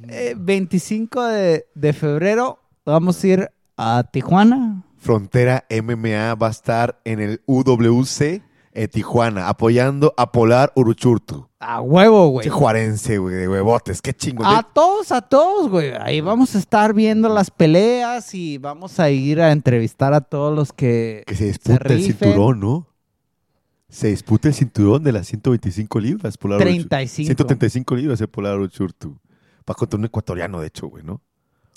Speaker 2: Eh, 25 de, de febrero, vamos a ir a Tijuana.
Speaker 3: Frontera MMA va a estar en el UWC en Tijuana, apoyando a Polar Uruchurtu.
Speaker 2: A huevo, güey.
Speaker 3: Che juarense, güey, de huevotes. Qué chingón.
Speaker 2: A todos, a todos, güey. Ahí vamos a estar viendo las peleas y vamos a ir a entrevistar a todos los que,
Speaker 3: que se disputa el cinturón, ¿no? Se disputa el cinturón de las 125 libras. Polar Uruchurtu.
Speaker 2: 35.
Speaker 3: 135 libras el Polar Uruchurtu. Va contra un ecuatoriano, de hecho, güey, ¿no?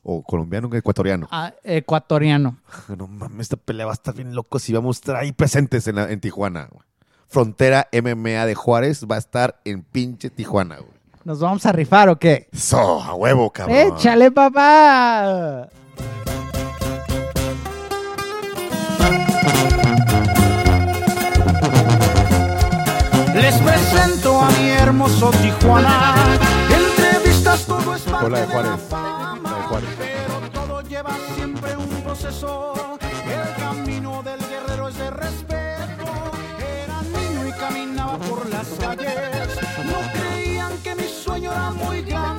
Speaker 3: O colombiano, un ecuatoriano.
Speaker 2: Ah, ecuatoriano.
Speaker 3: No mames, esta pelea va a estar bien loco si vamos a estar ahí presentes en, la- en Tijuana. güey. Frontera MMA de Juárez va a estar en pinche Tijuana, güey.
Speaker 2: ¿Nos vamos a rifar o qué?
Speaker 3: Eso, a huevo, cabrón.
Speaker 2: ¡Échale, papá!
Speaker 5: Presento a mi hermoso Tijuana. Entrevistas todo es parte
Speaker 3: Hola, de
Speaker 5: de
Speaker 3: Juárez.
Speaker 5: la fama,
Speaker 3: de Juárez.
Speaker 5: Pero todo lleva siempre un proceso. El camino del guerrero es de respeto. Era niño y caminaba por las calles. No creían que mi sueño era muy grande.